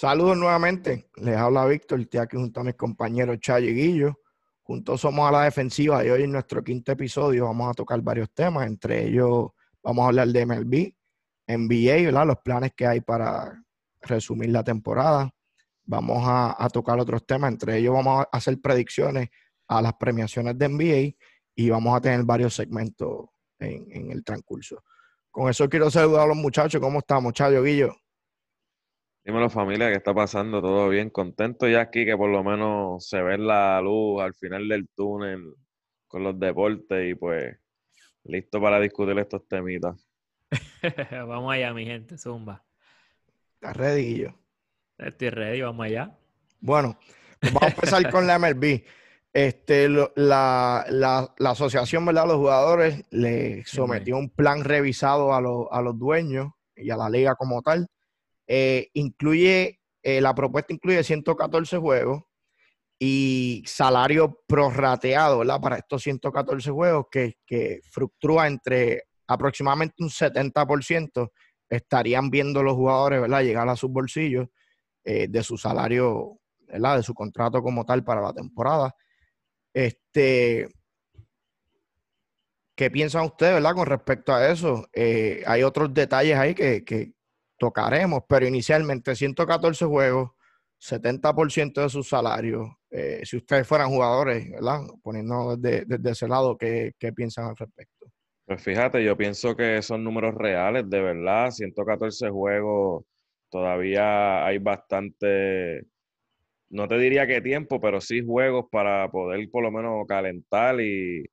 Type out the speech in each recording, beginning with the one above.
Saludos nuevamente. Les habla Víctor. Estoy aquí junto a mis compañeros Chayo y Guillo. Juntos somos a la defensiva y hoy en nuestro quinto episodio vamos a tocar varios temas. Entre ellos vamos a hablar de MLB, NBA, los planes que hay para resumir la temporada. Vamos a, tocar otros temas. Entre ellos vamos a hacer predicciones a las premiaciones de NBA y vamos a tener varios segmentos en, en el transcurso. Con eso quiero saludar a los muchachos. ¿Cómo estamos, Chayo, Guillo? Dímelo familia, ¿qué está pasando? ¿Todo bien? Contento ya aquí que por lo menos se ve la luz al final del túnel con los deportes y pues listo para discutir estos temitas. vamos allá, mi gente, zumba. ¿Estás ready, Guillo? Estoy ready, vamos allá. Bueno, pues vamos a empezar con la MLB. Este, la, la, la, asociación, ¿verdad? Los jugadores le sometió un plan revisado a, a los dueños y a la liga como tal. Eh, incluye, eh, la propuesta incluye 114 juegos y salario prorrateado, ¿verdad? Para estos 114 juegos que, que fluctúa entre aproximadamente un 70% estarían viendo los jugadores, ¿verdad? Llegar a sus bolsillos eh, de su salario, ¿verdad? De su contrato como tal para la temporada. Este, ¿Qué piensan ustedes, verdad, con respecto a eso? Hay otros detalles ahí que, tocaremos, pero inicialmente 114 juegos, 70% de su salario. Eh, si ustedes fueran jugadores, ¿verdad? Poniendo desde, desde ese lado, ¿qué, ¿qué, piensan al respecto? Pues fíjate, yo pienso que son números reales, de verdad. 114 juegos, todavía hay bastante no te diría qué tiempo, pero sí juegos para poder por lo menos calentar y,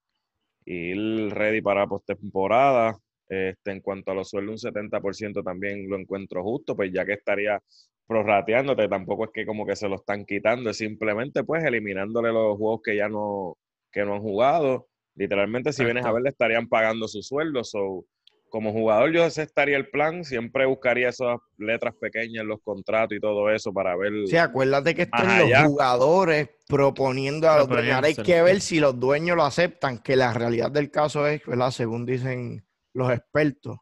ir ready para postemporada. Este, en cuanto a los sueldos, un 70% también lo encuentro justo, pues ya que estaría prorrateándote, tampoco es que como que se lo están quitando, es simplemente pues eliminándole los juegos que ya no, que no han jugado. Literalmente, si vienes a ver, le estarían pagando sus sueldos. So, como jugador yo aceptaría el plan, siempre buscaría esas letras pequeñas en los contratos y todo eso para ver. Sí, acuérdate que están los jugadores proponiendo a los dueños. hay que ver si los dueños lo aceptan, que la realidad del caso es, ¿verdad? Según dicen los expertos,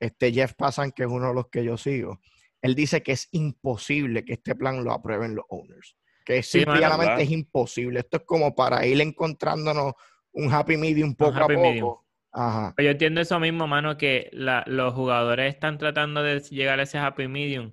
este Jeff Passan, que es uno de los que yo sigo, él dice que es imposible que este plan lo aprueben los owners. Que simplemente es imposible. Esto es como para ir encontrándonos un happy medium poco a poco. Yo entiendo eso mismo, mano, que los jugadores están tratando de llegar a ese happy medium.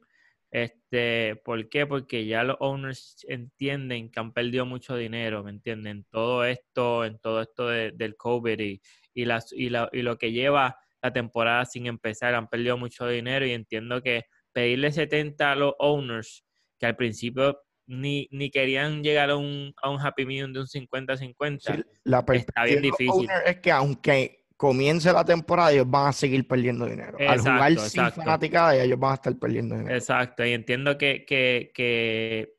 Este, ¿Por qué? Porque ya los owners entienden que han perdido mucho dinero, ¿me entienden? Todo esto, en todo esto del COVID y, y, y, lo que lleva la temporada sin empezar, han perdido mucho dinero y entiendo que pedirle 70 a los owners, que al principio ni, ni querían llegar a un, a un happy medium de un 50-50, la está bien difícil. Es que aunque comience la temporada, ellos van a seguir perdiendo dinero. Al jugar sin fanaticada, ellos van a estar perdiendo dinero. Exacto, y entiendo que, que, que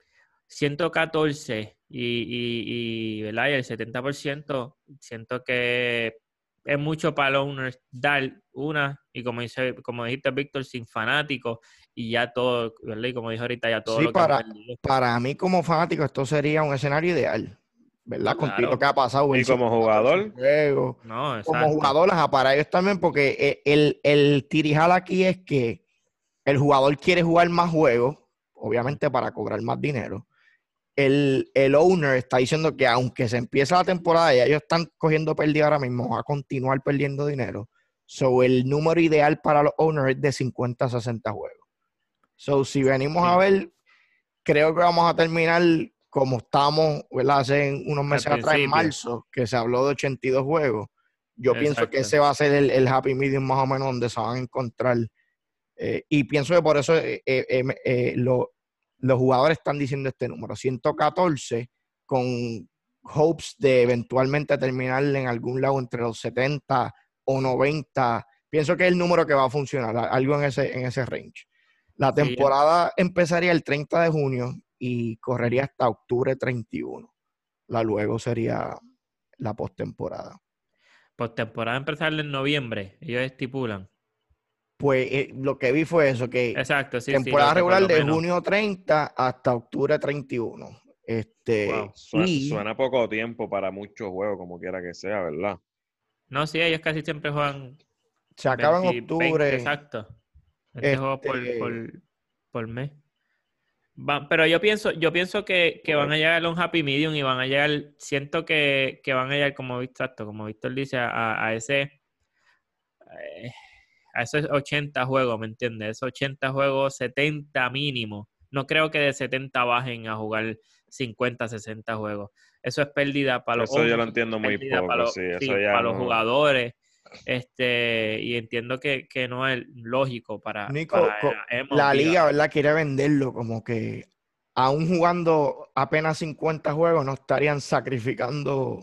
114 y, y, y, ¿verdad? y el 70%, siento que es mucho para los owners dar una, y como, dice, como dijiste, Víctor, sin fanáticos, y ya todo, ¿verdad? Y como dijo ahorita, ya todo sí, para, para mí como fanático esto sería un escenario ideal. ¿verdad? Con lo que ha pasado. Y como jugador. como jugador, para ellos también, porque e, el, el tirijal aquí es que el jugador quiere jugar más juegos, obviamente para cobrar más dinero. El, el, owner está diciendo que aunque se empieza la temporada y ellos están cogiendo pérdida ahora mismo, va a continuar perdiendo dinero. So, el número ideal para los owners es de 50 a 60 juegos. So, si venimos a ver, creo que vamos a terminar como estamos, ¿verdad? Hace unos meses atrás, en marzo, que se habló de 82 juegos, yo pienso que ese va a ser el, happy medium más o menos donde se van a encontrar. Eh, y pienso que por eso eh, eh, los jugadores están diciendo este número, 114, con hopes de eventualmente terminar en algún lado entre los 70 o 90. Pienso que es el número que va a funcionar, algo en ese, en ese range. La temporada empezaría el 30 de junio y correría hasta octubre 31. La luego sería la postemporada. Postemporada empezar en noviembre, ellos estipulan. Pues eh, lo que vi fue eso, que Exacto, sí, temporada regular de junio 30 hasta octubre 31. Este, suena, poco tiempo para muchmes juegos, como quiera que sea, ¿verdad? No, sí, ellos casi siempre juegan. Se acaba en octubre. exacto. Este, juego por, por, por mes. pero yo pienso, yo pienso que, van a llegar a un happy medium y van a llegar, siento que, van a llegar como exacto, como Víctor dice, a, ese eh, a esos 80 juegos, ¿me entiendes? Esos 80 juegos, 70 mínimo. No creo que de 70 bajen a jugar 50, 60 juegos. Eso es pérdida para los Eso yo lo entiendo muy poco, para los, sí, para los jugadores. Este, y entiendo que, no es lógico para, Nico, la liga, ¿verdad? Quiere venderlo como que aún jugando apenas 50 juegos no estarían sacrificando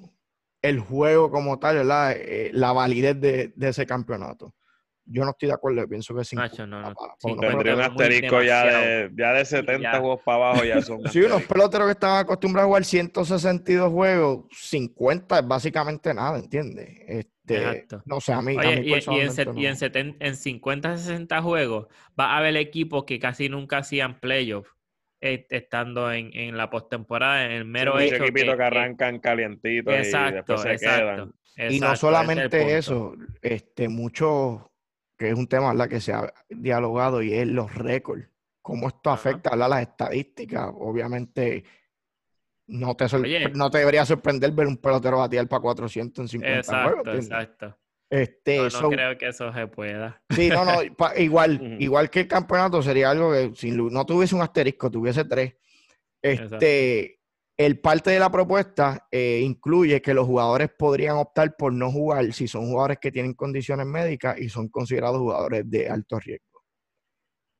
el juego como tal, ¿verdad? Eh, la validez de, ese campeonato. Yo no estoy de acuerdo, pienso que 50. no, no. Tendría un asterisco ya de, ya de 70 juegos para abajo ya son. sí, unos peloteros que estaban acostumbrados a jugar 162 juegos, 50 es básicamente nada, ¿entiendes? Este, no sé, a mí, y, en, en, 50, 60 juegos va a haber equipos que casi nunca hacían playoffs estando en, en la postemporada, en el mero hecho. que, que, arrancan calientitos y después se quedan. y no solamente eso, este, mucho, que es un tema ¿verdad? que se ha dialogado y es los récords. Cómo esto afecta a las estadísticas. Obviamente, no te, no te debería sorprender ver un pelotero batear para 400 en 50 exacto, juegos. Exacto. Este, no, creo que eso se pueda. Sí, no, no, igual, igual que el campeonato sería algo que si no tuviese un asterisco, tuviese tres. Este, el parte de la propuesta eh, incluye que los jugadores podrían optar por no jugar si son jugadores que tienen condiciones médicas y son considerados jugadores de alto riesgo.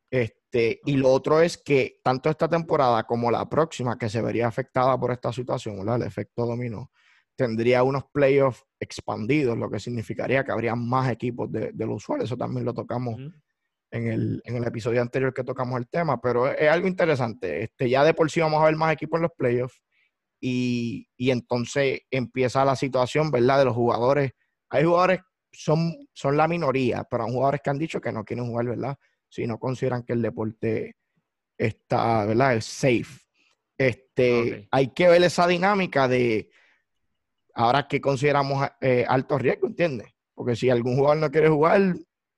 Este, y lo otro es que tanto esta temporada como la próxima, que se vería afectada por esta situación, el efecto dominó, tendría unos playoffs expandidos, lo que significaría que habría más equipos de, de los usuarios. Eso también lo tocamos en, el, en, el, episodio anterior que tocamos el tema, pero es, algo interesante. Este, ya de por sí vamos a ver más equipos en los playoffs y, y entonces empieza la situación, ¿verdad? De los jugadores. Hay jugadores, son, son la minoría, pero hay jugadores que han dicho que no quieren jugar, ¿verdad? si no consideran que el deporte está, ¿verdad? Es safe. Este, Hay que ver esa dinámica de ahora que consideramos eh, alto riesgo, ¿entiendes? Porque si algún jugador no quiere jugar,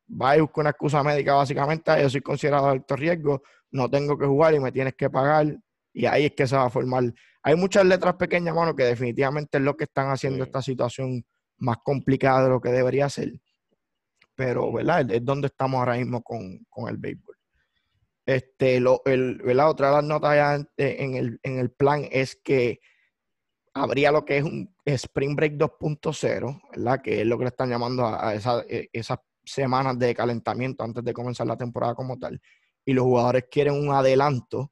va y busca una excusa médica básicamente, yo soy considerado alto riesgo, no tengo que jugar y me tienes que pagar, y ahí es que se va a formar. Hay muchas letras pequeñas, mano, que definitivamente es lo que están haciendo esta situación más complicada de lo que debería ser pero ¿verdad? Es donde estamos ahora mismo con, el béisbol. Este, lo, el, ¿verdad? Otra de las notas ya en el, en el plan es que habría lo que es un Spring Break 2.0, ¿verdad? Que es lo que le están llamando a, e, esas semanas de calentamiento antes de comenzar la temporada como tal. Y los jugadores quieren un adelanto,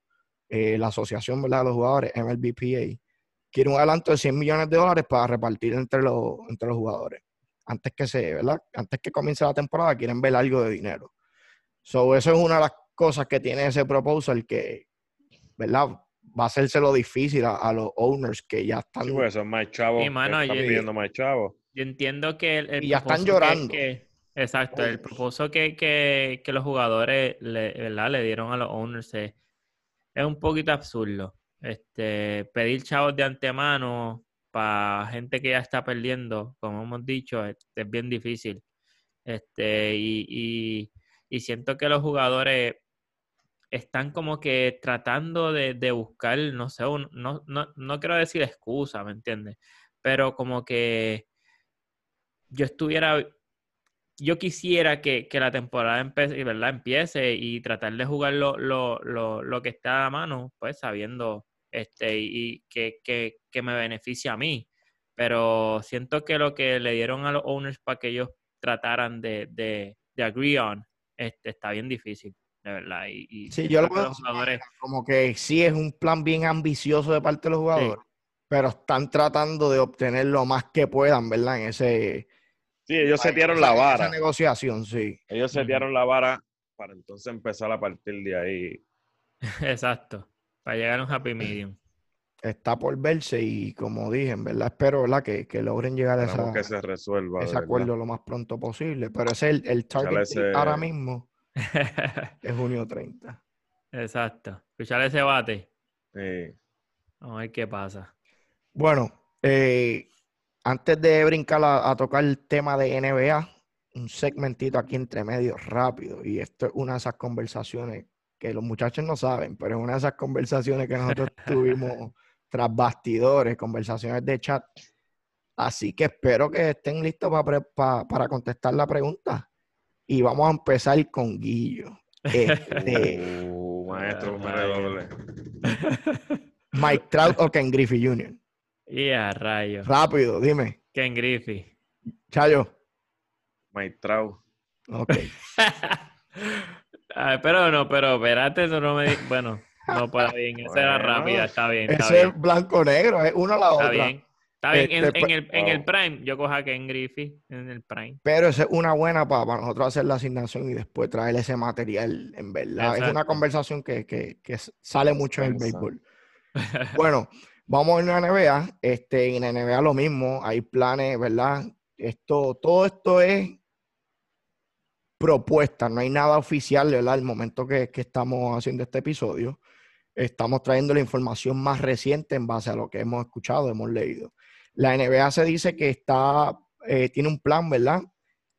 eh, la asociación ¿verdad? de los jugadores, MLBPA, quiere un adelanto de 100 millones de dólares para repartir entre los, entre los jugadores antes que se, ¿verdad? Antes que comience la temporada, quieren ver algo de dinero. So, eso es una de las cosas que tiene ese proposal que, ¿verdad? Va a hacérselo difícil a, los owners que ya están. Sí, pues son más chavos. están pidiendo más chavos. Yo entiendo que el, y ya están llorando. exacto, el propósito que, que, que, los jugadores le, ¿verdad? le dieron a los owners es, es un poquito absurdo. Este, pedir chavos de antemano para gente que ya está perdiendo, como hemos dicho, es, bien difícil. Este, y, siento que los jugadores están como que tratando de, buscar, no sé, no, no, quiero decir excusa, ¿me entiendes? Pero como que yo estuviera, yo quisiera que, la temporada empiece, ¿verdad? empiece y tratar de jugar lo, lo, lo, lo que está a mano, pues sabiendo este, y que, que, me beneficia a mí. Pero siento que lo que le dieron a los owners para que ellos trataran de, de, de agree on este, está bien difícil, de verdad. Y, sí, yo lo veo como que sí es un plan bien ambicioso de parte de los jugadores, pero están tratando de obtener lo más que puedan, ¿verdad? En ese... Sí, ellos setearon la vara. Esa negociación, sí. Ellos setearon la vara para entonces empezar a partir de ahí. Exacto. Para llegar a un happy medium. Está por verse y como dije, en verdad espero ¿verdad? Que, que logren llegar a esa, que se resuelva, ese acuerdo lo más pronto posible. Pero ese es el, el target ahora mismo. es junio 30. Exacto. Escuchar ese bate. Sí. Vamos a ver qué pasa. Bueno, eh, antes de brincar a, a, tocar el tema de NBA, un segmentito aquí entre medio rápido. Y esto es una de esas conversaciones que los muchachos no saben, pero es una de esas conversaciones que nosotros tuvimos tras bastidores, conversaciones de chat. Así que espero que estén listos para contestar la pregunta. Y vamos a empezar con Guillo. Este, uh, maestro, doble. Mike Trout o Ken Griffey Jr. Y a rayo. Rápido, dime. Ken Griffey. Chayo. Trout. Ok. pero no, pero espérate, eso no me. Bueno, no para bien. Esa era rápida, está bien. Está ese es blanco-negro, es una a la otra. Bien. Está bien, en, Este, el, en el Prime, yo cojo a Ken Griffey en el Prime. Pero esa es una buena para, nosotros hacer la asignación y después traer ese material, en verdad. Es una conversación que, que, que sale mucho en el béisbol. Bueno, vamos a la NBA. Este, en la NBA lo mismo, hay planes, ¿verdad? Esto, todo esto es propuesta, no hay nada oficial, ¿verdad? El momento que, que estamos haciendo este episodio, estamos trayendo la información más reciente en base a lo que hemos escuchado, hemos leído. La NBA se dice que está, eh, tiene un plan, ¿verdad?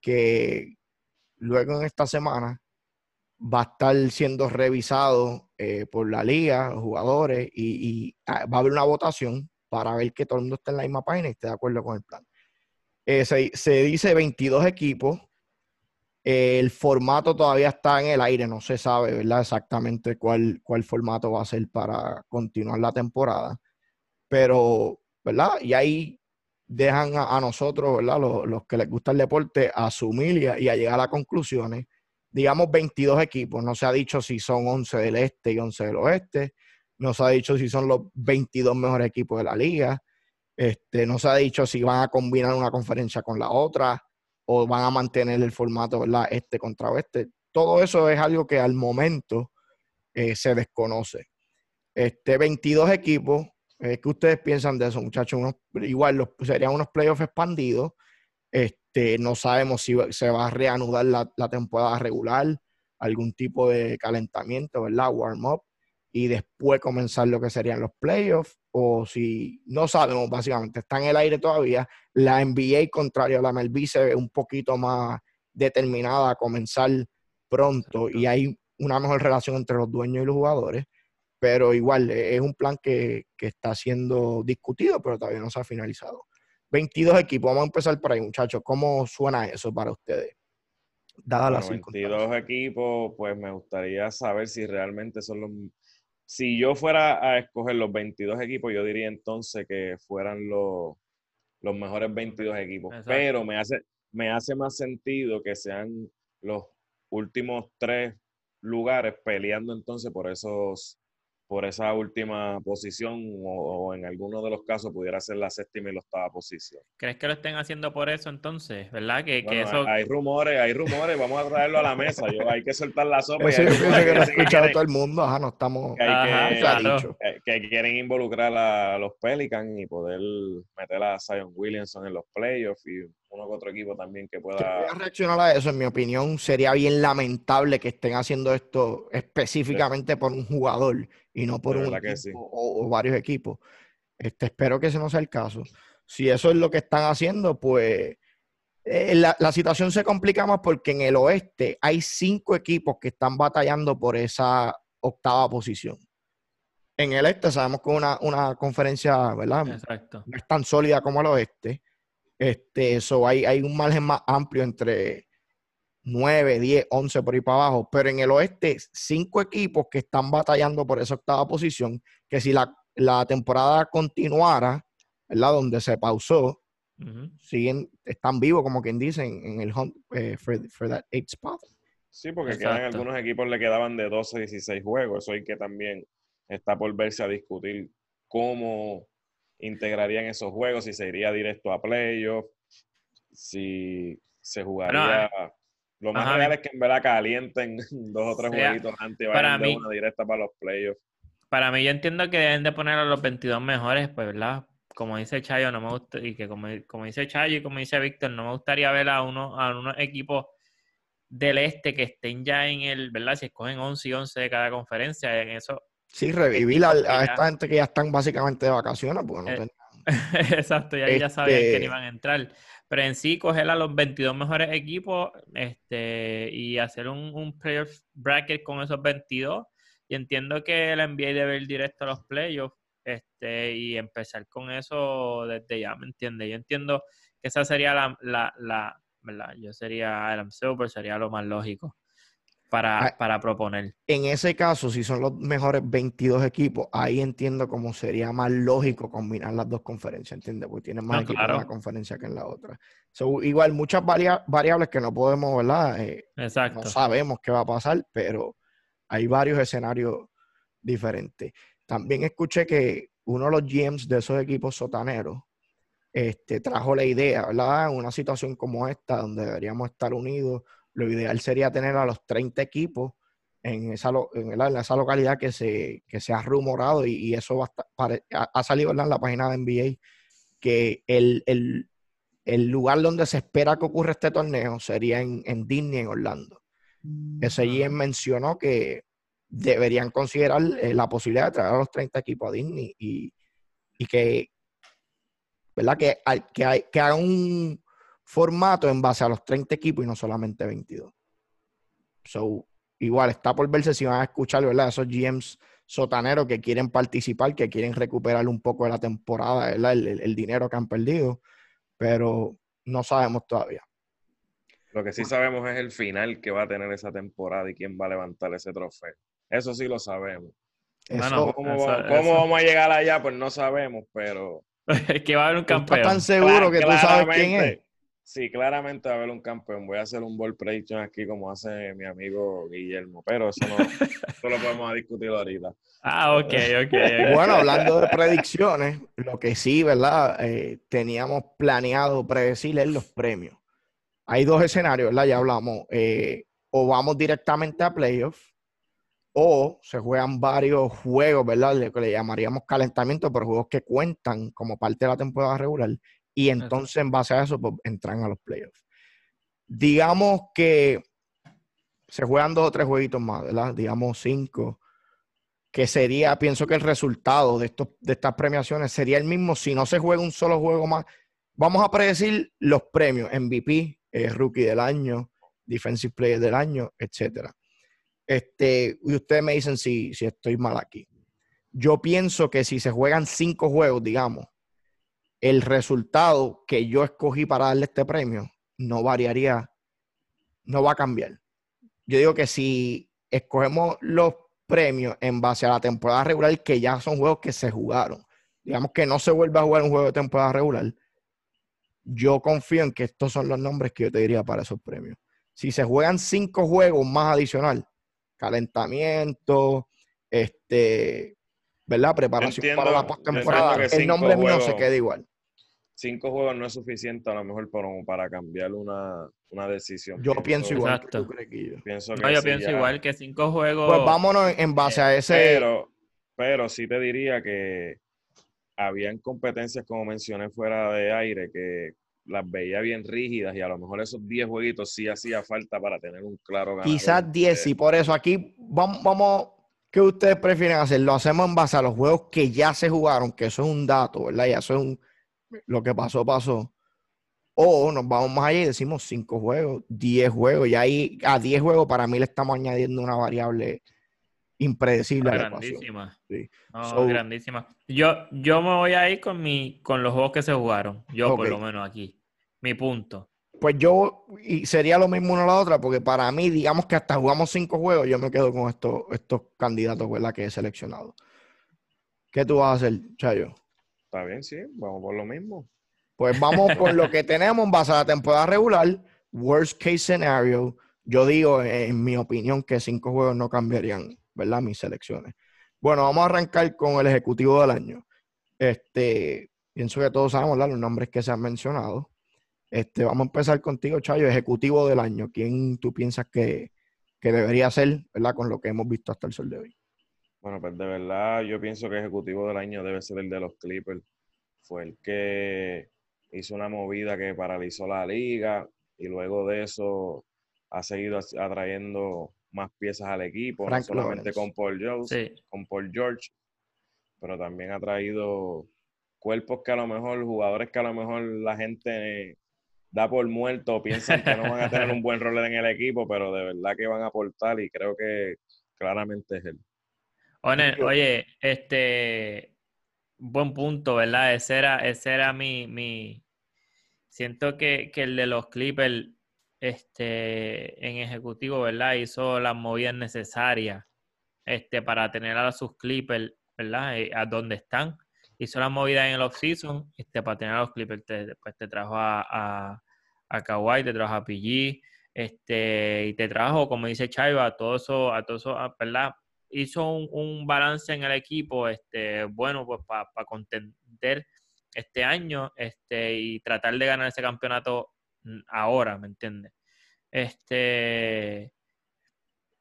Que luego en esta semana va a estar siendo revisado eh, por la liga, los jugadores, y, ah, va a haber una votación para ver que todo el mundo esté en la misma página y esté de acuerdo con el plan. Eh, se, dice 22 equipos. Eh, el formato todavía está en el aire, no se sabe, ¿verdad? Exactamente cuál, cuál formato va a ser para continuar la temporada. Pero, ¿verdad? Y ahí dejan a, a nosotros, ¿verdad? Los, los, que les gusta el deporte, asumir y a, y a llegar a conclusiones digamos, 22 equipos. No se ha dicho si son 11 del este y 11 del oeste. No se ha dicho si son los 22 mejores equipos de la liga. Este, no se ha dicho si van a combinar una conferencia con la otra o van a mantener el formato, ¿verdad? Este contra oeste. Todo eso es algo que al momento eh, se desconoce. Este, 22 equipos. Eh, ¿Qué ustedes piensan de eso, muchachos? Unos, igual los, serían unos playoffs expandidos. Este, no sabemos si se va a reanudar la, la, temporada regular, algún tipo de calentamiento, ¿verdad? Warm-up, y después comenzar lo que serían los playoffs, o si no sabemos, básicamente, está en el aire todavía. La NBA, contrario a la MLB, se ve un poquito más determinada a comenzar pronto y hay una mejor relación entre los dueños y los jugadores, pero igual es un plan que, que está siendo discutido, pero todavía no se ha finalizado. 22 equipos. Vamos a empezar por ahí, muchachos. ¿Cómo suena eso para ustedes? Dada bueno, 22 equipos, pues me gustaría saber si realmente son los... Si yo fuera a escoger los 22 equipos, yo diría entonces que fueran los, los mejores 22 equipos. Exacto. Pero me hace, me hace más sentido que sean los últimos tres lugares peleando entonces por esos por esa última posición o, o, en alguno de los casos pudiera ser la séptima y la octava posición. ¿Crees que lo estén haciendo por eso entonces? ¿Verdad? Que, bueno, que eso... Hay rumores, hay rumores, vamos a traerlo a la mesa. Yo, hay que soltar la sopa. Eso yo pienso que lo ha escuchado todo el mundo, ajá, no estamos... Que, Ajá, que, claro. que, que, quieren involucrar a los Pelicans y poder meter a Zion Williamson en los playoffs y uno que otro equipo también que pueda... Voy a reaccionar a eso, en mi opinión, sería bien lamentable que estén haciendo esto específicamente por un jugador y no por un equipo sí. o, o, varios equipos. Este, espero que ese no sea el caso. Si eso es lo que están haciendo, pues eh, la, la, situación se complica más porque en el oeste hay cinco equipos que están batallando por esa octava posición. En el este sabemos que una, una conferencia, ¿verdad? Exacto. No es tan sólida como el oeste. Este, eso hay, hay un margen más amplio entre 9, 10, 11 por ahí para abajo, pero en el oeste, cinco equipos que están batallando por esa octava posición, que si la, la temporada continuara, ¿verdad? Donde se pausó, uh -huh. siguen, están vivos, como quien dice, en, en el hunt eh, for, for, that eight spot. Sí, porque quedan, algunos equipos le quedaban de 12 a 16 juegos, eso hay que también está por verse a discutir cómo integrarían esos juegos, si se iría directo a playoff, si se jugaría... No, lo más Ajá. real es que en verdad calienten dos o tres jueguitos antes y vayan de una directa para los playoffs. Para mí, yo entiendo que deben de poner a los 22 mejores, pues, ¿verdad? Como dice Chayo, no me gusta, y que como, como dice Chayo y como dice Víctor, no me gustaría ver a, uno, a unos equipos del este que estén ya en el, ¿verdad? Si escogen 11 y 11 de cada conferencia, en eso. Sí, revivir a, a, esta gente que ya están básicamente de vacaciones, porque no eh, tenían Exacto, y ahí ya sabían que Este- iban a entrar. Pero en sí, coger a los 22 mejores equipos este, y hacer un, un playoff bracket con esos 22. Y entiendo que la NBA debe ir directo a los playoffs este, y empezar con eso desde ya, ¿me entiendes? Yo entiendo que esa sería la, la, la ¿verdad? Yo sería Adam Silver, sería lo más lógico para, Ah. para proponer. En ese caso, si son los mejores 22 equipos, ahí entiendo cómo sería más lógico combinar las dos conferencias, ¿entiendes? Porque tienen más No, equipos en una conferencia que en la otra. So, igual, muchas varia- variables que no podemos, ¿verdad? Eh, Exacto. no sabemos qué va a pasar, pero hay varios escenarios diferentes. También escuché que uno de los GMs de esos equipos sotaneros este, trajo la idea, ¿verdad? En una situación como esta, donde deberíamos estar unidos, lo ideal sería tener a los 30 equipos en esa, en, ¿verdad? en esa localidad que se, que se ha rumorado y, y eso va a estar- pare- ha, salido ¿verdad? en la página de NBA, que el, el- el lugar donde se espera que ocurra este torneo sería en, en Disney, en Orlando. Ese Ajá. GM mencionó que deberían considerar eh, la posibilidad de traer a los 30 equipos a Disney y, y que, ¿verdad? Que, que, que haga un formato en base a los 30 equipos y no solamente 22. So, igual está por verse si van a escuchar, ¿verdad? Esos GMs sotaneros que quieren participar, que quieren recuperar un poco de la temporada, ¿verdad? El, el- el dinero que han perdido, pero no sabemos todavía. Lo que sí sabemos es el final que va a tener esa temporada y quién va a levantar ese trofeo. Eso sí lo sabemos. Eso, Bueno, ¿Cómo, Eso- vamos a llegar allá? Pues no sabemos, pero... que va a haber un tú estás campeón. tan seguro que tú sabes quién es. Sí, claramente va a haber un campeón. Voy a hacer un ball prediction aquí como hace mi amigo Guillermo, pero eso no eso lo podemos discutir ahorita. Ah, ok, ok. ok. Bueno, hablando de predicciones, lo que sí, ¿verdad? Eh, teníamos planeado predecir es los premios. Hay dos escenarios, ¿verdad? Ya hablamos. eh, o vamos directamente a playoffs, o se juegan varios juegos, ¿verdad? Lo que le llamaríamos calentamiento, pero juegos que cuentan como parte de la temporada regular. Y entonces, en base a eso, pues, entran a los playoffs. Digamos que se juegan dos o tres jueguitos más, ¿verdad? Digamos cinco que sería, pienso que el resultado de, estos, de estas premiaciones sería el mismo si no se juega un solo juego más. Vamos a predecir los premios, MVP, eh, Rookie del Año, Defensive Player del Año, etcétera. Este, y ustedes me dicen si, si estoy mal aquí. Yo pienso que si se juegan cinco juegos, digamos, el resultado que yo escogí para darle este premio no variaría, no va a cambiar. Yo digo que si escogemos los premios en base a la temporada regular, que ya son juegos que se jugaron, digamos que no se vuelve a jugar un juego de temporada regular, yo confío en que estos son los nombres que yo te diría para esos premios. Si se juegan cinco juegos más adicional, calentamiento, este, ¿verdad? Preparación entiendo- para la postemporada. El nombre mío se queda igual. Cinco juegos no es suficiente a lo mejor para, para cambiar una, una decisión. Yo pienso igual Exacto. que tú. Pienso que No, yo pienso ya. igual que cinco juegos. Pues vámonos en base a ese. Pero, pero sí te diría que habían competencias, como mencioné fuera de aire, que las veía bien rígidas y a lo mejor esos 10 jueguitos sí hacía falta para tener un claro ganador. Quizás 10, Eh, y por eso aquí vamos, vamos, ¿qué ustedes prefieren hacer? Lo hacemos en base a los juegos que ya se jugaron, que eso es un dato, ¿verdad? Ya eso es un, lo que pasó, pasó. O nos vamos más allá y decimos 5 juegos, 10 juegos, y ahí a 10 juegos para mí le estamos añadiendo una variable impredecible grandísima. Sí. No, So- grandísima. Yo, yo me voy a ir con mi, con los juegos que se jugaron. Yo, por lo menos aquí. Mi punto. Pues yo, y sería lo mismo una a la otra, porque para mí, digamos que hasta jugamos 5 juegos, yo me quedo con estos, estos candidatos, ¿verdad? Que he seleccionado. ¿Qué tú vas a hacer, Chayo? Está bien, sí, vamos por lo mismo. Pues vamos con lo que tenemos en base a la temporada regular. Worst case scenario. Yo digo, en mi opinión, que cinco juegos no cambiarían, ¿verdad? Mis selecciones. Bueno, vamos a arrancar con el ejecutivo del año. Este, pienso que todos sabemos ¿verdad? los nombres que se han mencionado. Este, vamos a empezar contigo, Chayo, ejecutivo del año. ¿Quién tú piensas que, que debería ser, ¿verdad? Con lo que hemos visto hasta el sol de hoy. Bueno, pues de verdad yo pienso que ejecutivo del año debe ser el de los Clippers. Fue el que hizo una movida que paralizó la liga y luego de eso ha seguido atrayendo más piezas al equipo, Frank no solamente Lawrence. con Paul George, Sí. con Paul George, pero también ha traído cuerpos que a lo mejor, jugadores que a lo mejor la gente da por muerto, piensan que no van a tener un buen rol en el equipo, pero de verdad que van a aportar y creo que claramente es él. Oye, este, buen punto, ¿verdad? Ese era, ese era mi, mi... siento que, que el de los Clippers, este, en ejecutivo, ¿verdad? Hizo las movidas necesarias, este, para tener a sus Clippers, ¿verdad? Eh, a donde están hizo la movida en el off-season este, para tener a los Clippers. Te, después te trajo a, a, a Kawhi, te trajo a PG, este, y te trajo, como dice Chaiva, a todo eso, a todo eso, ¿verdad? Hizo un, balance en el equipo, este, bueno, pues para contender este año, este, y tratar de ganar ese campeonato ahora, ¿me entiendes? Este,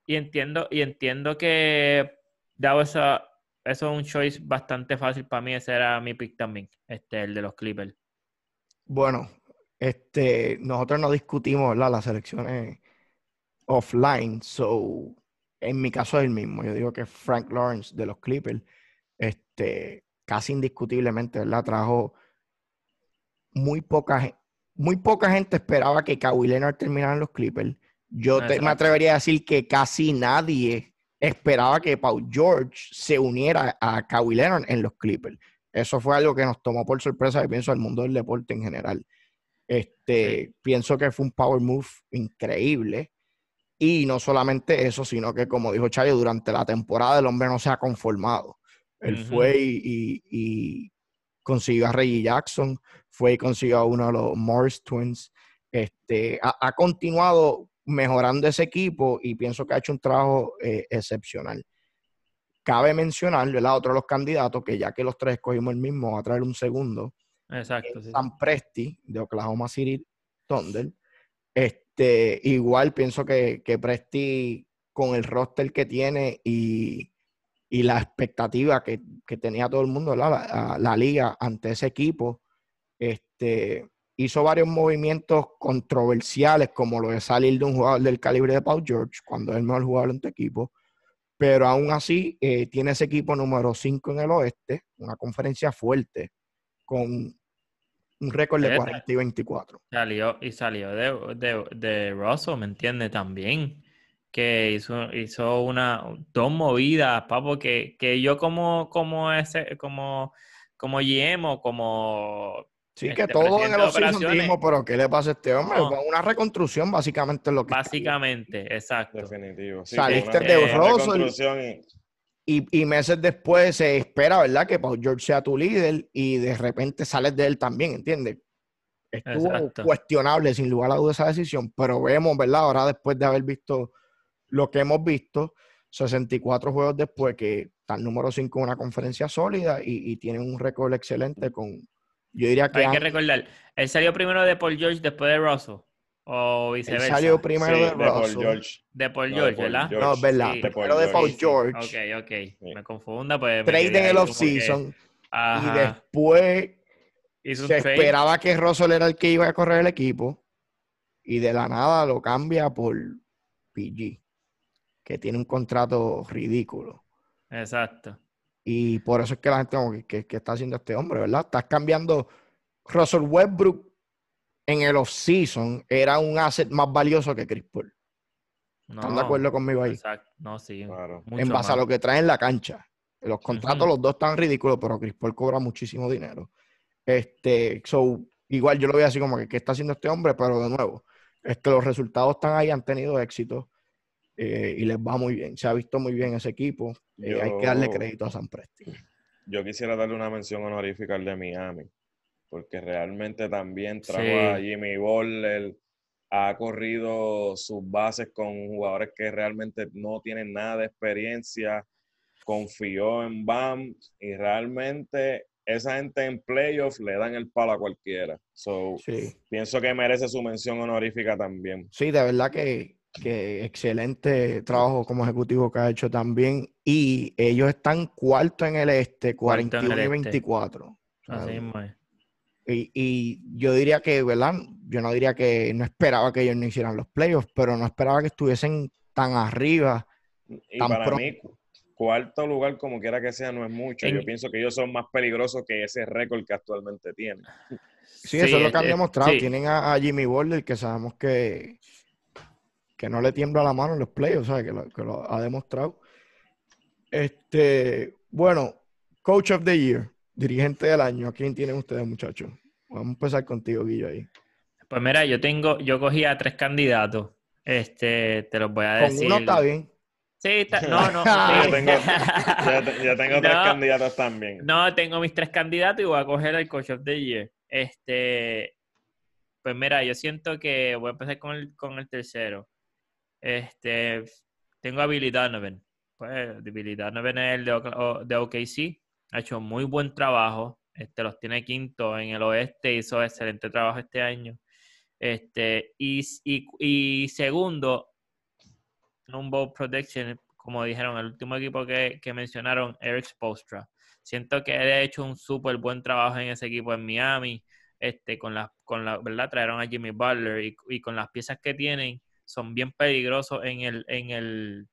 y entiendo, y entiendo que dado esa, eso es un choice bastante fácil para mí. Ese era mi pick también, este, el de los Clippers. Bueno, este, nosotros no discutimos las selecciones offline, so en mi caso es el mismo. Yo digo que Frank Lawrence de los Clippers, este, casi indiscutiblemente, ¿verdad? Trajo muy poca, muy poca gente esperaba que Kawhi Leonard terminara en los Clippers. Yo me atrevería a decir que casi nadie esperaba que Paul George se uniera a Kawhi Leonard en los Clippers. Eso fue algo que nos tomó por sorpresa y pienso al mundo del deporte en general. Este, Pienso que fue un power move increíble. Y no solamente eso, sino que como dijo Chayo, durante la temporada el hombre no se ha conformado. Él fue y, consiguió a Reggie Jackson, fue y consiguió a uno de los Morris Twins. Este, ha continuado mejorando ese equipo y pienso que ha hecho un trabajo eh, excepcional. Cabe mencionar, ¿verdad? Otro de los candidatos, que ya que los tres escogimos el mismo, va a traer un segundo. Exacto. Sam Presti, de Oklahoma City Thunder. Este, igual pienso que, que Presti, con el roster que tiene y, la expectativa que, tenía todo el mundo, la, la, liga ante ese equipo, este, hizo varios movimientos controversiales, como lo de salir de un jugador del calibre de Paul George, cuando es el mejor jugador en tu equipo, pero aún así eh, tiene ese equipo número 5 en el oeste, una conferencia fuerte, con un récord de 40 y 24. Salió, y salió de, de, de Russell, ¿me entiende? También, que hizo, hizo una, dos movidas, papo, que, que yo como, como, ese, como, como GM o como Sí, que este, todo en el off-season dijimos, pero ¿qué le pasa a este hombre? Una reconstrucción básicamente es lo que... Básicamente, exacto. Definitivo. Saliste de Russell y, y, meses después se espera, ¿verdad? Que Paul George sea tu líder y de repente sales de él también, ¿entiendes? Estuvo cuestionable sin lugar a duda esa decisión, pero vemos, ¿verdad? Ahora después de haber visto lo que hemos visto, 64 juegos después que está el número 5 en una conferencia sólida y, y tienen un récord excelente con yo diría que. Hay que recordar, él salió primero de Paul George después de Russell. O viceversa. Él salió primero de, Paul George. De Paul George, ¿verdad? No, es verdad. primero de Paul George. Ok, ok. Me confunda, pues. Trade en el offseason. Y después se esperaba que Russell era el que iba a correr el equipo. Y de la nada lo cambia por PG. Que tiene un contrato ridículo. Exacto. Y por eso es que la gente, que, que, está haciendo este hombre, ¿verdad? Estás cambiando. Russell Westbrook en el off-season era un asset más valioso que Chris Paul. ¿Están de acuerdo conmigo ahí? Exacto. No, sí. En base a lo que trae en la cancha. Los contratos, los dos están ridículos, pero Chris Paul cobra muchísimo dinero. Este, so, igual yo lo veo así como que, ¿qué está haciendo este hombre? Pero de nuevo, este, los resultados están ahí, han tenido éxito. Eh, y les va muy bien. Se ha visto muy bien ese equipo. Eh, hay que darle crédito a San Presti. Yo quisiera darle una mención honorífica al de Miami, porque realmente también trajo a Jimmy Butler, ha corrido sus bases con jugadores que realmente no tienen nada de experiencia, confió en BAM y realmente esa gente en playoffs le dan el palo a cualquiera. So, Pienso que merece su mención honorífica también. Sí, de verdad que, que excelente trabajo como ejecutivo que ha hecho también. Y ellos están cuarto en el este, 41 y 24. Este. Y, y, yo diría que, ¿verdad? Yo no diría que no esperaba que ellos no hicieran los playoffs, pero no esperaba que estuviesen tan arriba. Y para mí, cuarto lugar, como quiera que sea, no es mucho. Yo pienso que ellos son más peligrosos que ese récord que actualmente tienen. Sí, eso es lo que han demostrado. Tienen a, Jimmy Butler, que sabemos que, que no le tiembla la mano en los playoffs, ¿sabes? Que lo, que lo ha demostrado. Este, bueno, Coach of the Year, dirigente del año. ¿A quién tienen ustedes, muchachos? Vamos a empezar contigo, Guillo, ahí. Pues mira, yo tengo, yo cogí a tres candidatos. Este, te los voy a decir. Con uno está bien. Sí, no, no. yo tengo, tengo tres candidatos también. No, tengo mis tres candidatos y voy a coger el Coach of the Year. Este, pues mira, yo siento que voy a empezar con el, con el tercero. Este, tengo a Billy Donovan. Pues Billy Donovan es el de, de OKC. Ha hecho muy buen trabajo. Este, los tiene quinto en el oeste. Hizo excelente trabajo este año. Este, y, y, segundo, un Protection, como dijeron, el último equipo que, que mencionaron, Eric Spostra. Siento que él ha hecho un súper buen trabajo en ese equipo en Miami. Este, con la, con la, ¿verdad? Trajeron a Jimmy Butler y, y con las piezas que tienen, son bien peligrosos en el, en el,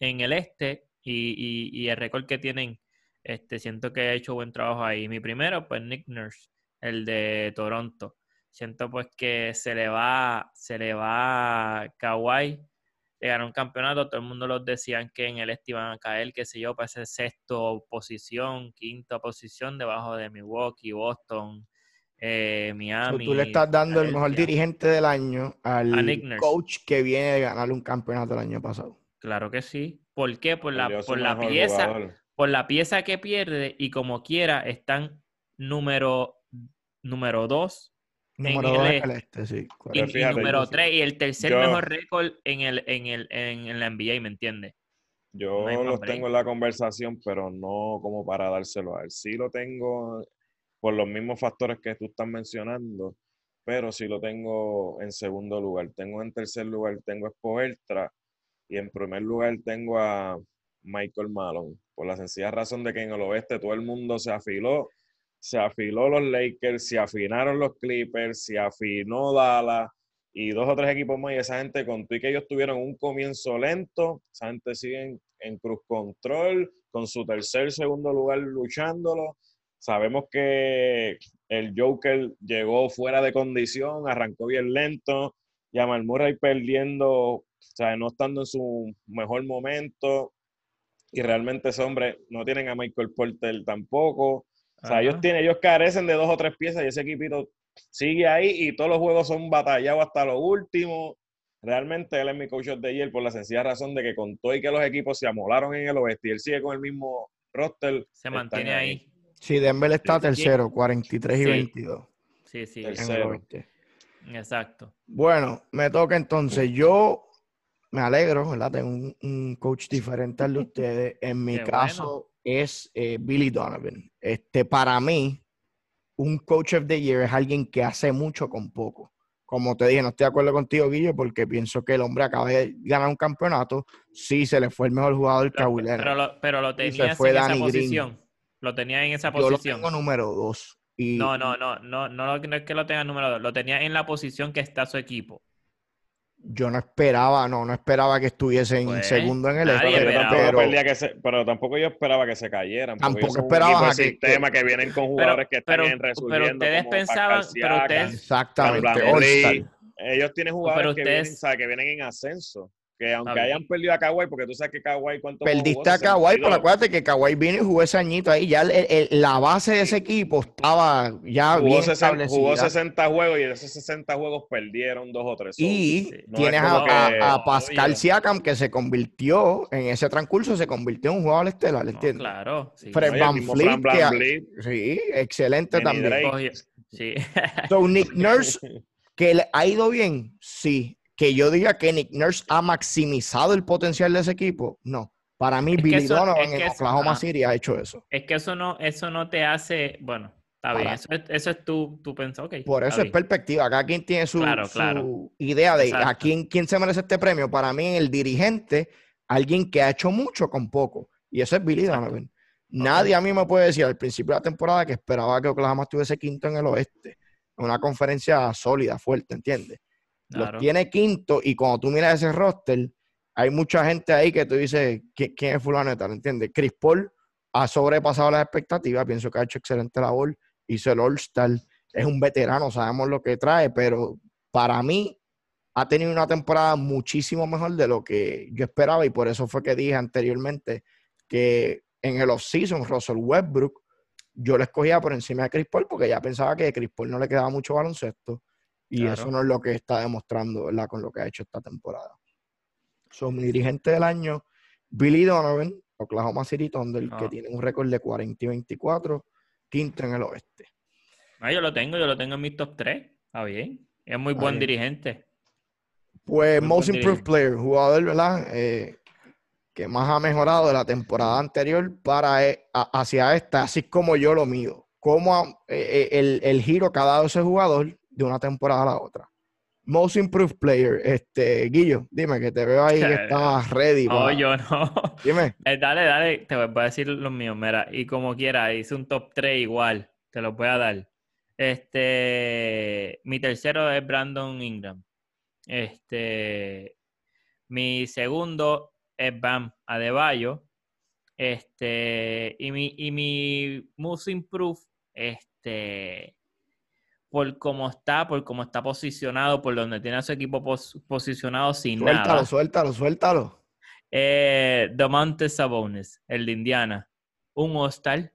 en el este y, y, el récord que tienen, este, siento que ha hecho buen trabajo ahí. Mi primero, pues Nick Nurse, el de Toronto. Siento pues que se le va, se le va Kawhi de un campeonato, todo el mundo los decían que en el este iban a caer, qué sé yo, para ese sexto posición, quinta posición, debajo de Milwaukee, Boston, eh, Miami. tú le estás dando el mejor dirigente del año al coach que viene de ganar un campeonato el año pasado. Claro que sí. ¿Por qué? Por la, por la pieza, por la pieza que pierde y como quiera están número número dos Número 2 en el este, sí. Y, número 3 y el tercer mejor récord en, el, en, el, en, la NBA, ¿me entiendes? Yo los tengo en la conversación, pero no como para dárselo a él. Sí lo tengo por los mismos factores que tú estás mencionando, pero sí lo tengo en segundo lugar. Tengo en tercer lugar, tengo a Spoeltra y en primer lugar tengo a Michael Malone, por la sencilla razón de que en el oeste todo el mundo se afiló se afiló los Lakers, se afinaron los Clippers, se afinó Dallas y dos o tres equipos más y esa gente con y que ellos tuvieron un comienzo lento, esa gente sigue en, cruz control, con su tercer, segundo lugar luchándolo. Sabemos que el Joker llegó fuera de condición, arrancó bien lento, Jamal Murray perdiendo, o sea, no estando en su mejor momento, y realmente ese hombre no tienen a Michael Porter tampoco. O sea, ellos, tienen, ellos carecen de dos o tres piezas y ese equipito sigue ahí y todos los juegos son batallados hasta lo último. Realmente él es mi coach de ayer por la sencilla razón de que contó y que los equipos se amolaron en el oeste y él sigue con el mismo roster. Se mantiene ahí. Sí, Denver está tercero, 43 y 22. Sí, sí. Tercero. Exacto. Bueno, me toca entonces. Yo me alegro, ¿verdad? Tengo un, coach diferente al de ustedes. En mi caso, es eh, Billy Donovan. Este, para mí, un coach of the year es alguien que hace mucho con poco. Como te dije, no estoy de acuerdo contigo, Guillo, porque pienso que el hombre acaba de ganar un campeonato. Sí, se le fue el mejor jugador pero, pero, lo, pero lo tenía en esa posición. Lo tenía en esa posición. Yo lo tengo número dos. Y... No, no, no, no, no, no es que lo tenga número dos. Lo tenía en la posición que está su equipo yo no esperaba, no, no esperaba que estuviesen en pues, segundo en el este, pero, tampoco yo esperaba que se cayeran. Tampoco esperaba que, sistema que, vienen con jugadores que están resolviendo. Pero ustedes pensaban, pero ustedes, exactamente. Ellos tienen jugadores que, vienen, que vienen en ascenso que aunque hayan perdido a Kawhi, porque tú sabes que Kawhi cuánto Perdiste a Kawhi, pero acuérdate que Kawhi vino y jugó ese añito ahí, ya la base de ese equipo estaba ya jugó bien 60, Jugó 60 juegos y de esos 60 juegos perdieron dos o tres. Y tienes a, Pascal Siakam que se convirtió, en ese transcurso se convirtió en un jugador estelar, ¿entiendes? claro. Sí. Fred Van Fleet, sí, excelente también. Sí. So, Nick Nurse, que le ha ido bien, sí que yo diga que Nick Nurse ha maximizado el potencial de ese equipo, no. Para mí, Billy Donovan en Oklahoma City ha hecho eso. Es que eso no, eso no te hace, bueno, está bien, eso, es tu, tu pensado, Por eso es perspectiva, cada quien tiene su, idea de a quién, quién se merece este premio. Para mí, el dirigente, alguien que ha hecho mucho con poco, y eso es Billy Donovan. Nadie a mí me puede decir al principio de la temporada que esperaba que Oklahoma estuviese quinto en el oeste. Una conferencia sólida, fuerte, ¿entiendes? Los tiene quinto y cuando tú miras ese roster, hay mucha gente ahí que tú dices, ¿quién, es fulano de tal? ¿Entiendes? Chris Paul ha sobrepasado las expectativas, pienso que ha hecho excelente labor, hizo el All-Star, es un veterano, sabemos lo que trae, pero para mí ha tenido una temporada muchísimo mejor de lo que yo esperaba y por eso fue que dije anteriormente que en el off-season Russell Westbrook yo lo escogía por encima de Chris Paul porque ya pensaba que a Chris Paul no le quedaba mucho baloncesto y eso no es lo que está demostrando ¿verdad? con lo que ha hecho esta temporada. Son mi dirigente del año, Billy Donovan, Oklahoma City Thunder, que ah. tiene un récord de 40 y 24, quinto en el oeste. Ah, yo lo tengo, yo lo tengo en mi top 3. Está bien. Es muy buen dirigente. Pues Most Improved Player, jugador, ¿verdad? Eh, que más ha mejorado de la temporada anterior para e, hacia esta, así como yo lo mido. Cómo eh, eh, el, el, giro que ha dado ese jugador de una temporada a la otra. Most Improved Player, este, Guillo, dime que te veo ahí que estás ready. No, yo no. Dime. dale, dale, te voy a decir los míos, mira, y como quiera, hice un top 3 igual, te lo voy a dar. Este, mi tercero es Brandon Ingram. Este, mi segundo es Bam Adebayo. Este, y mi, y mi Most Improved, este, por cómo está, por cómo está posicionado, por donde tiene a su equipo posicionado sin nada. Suéltalo, suéltalo, suéltalo. Eh, Domantes Sabones, el de Indiana. Un hostal.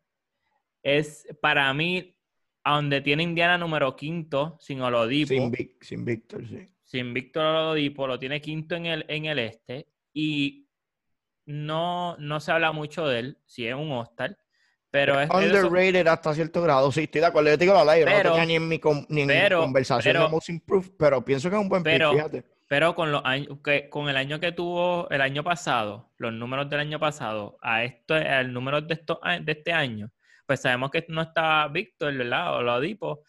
Es para mí a donde tiene Indiana número quinto, sin Olodipo. Sin, sin Víctor, sí. Sin Víctor Olodipo, lo tiene quinto en el, en el este. Y no, no se habla mucho de él, si es un hostal. Pero es underrated hasta cierto grado. Sí, estoy de acuerdo. Yo te digo la ley, no tenía ni en mi, ni en mi conversación pero, de Most Improved, pero pienso que es un buen pero, fíjate. Pero con los años, que, con el año que tuvo el año pasado, los números del año pasado, a esto, el número de, esto, de este año, pues sabemos que no está Víctor, ¿verdad? O Lodipo,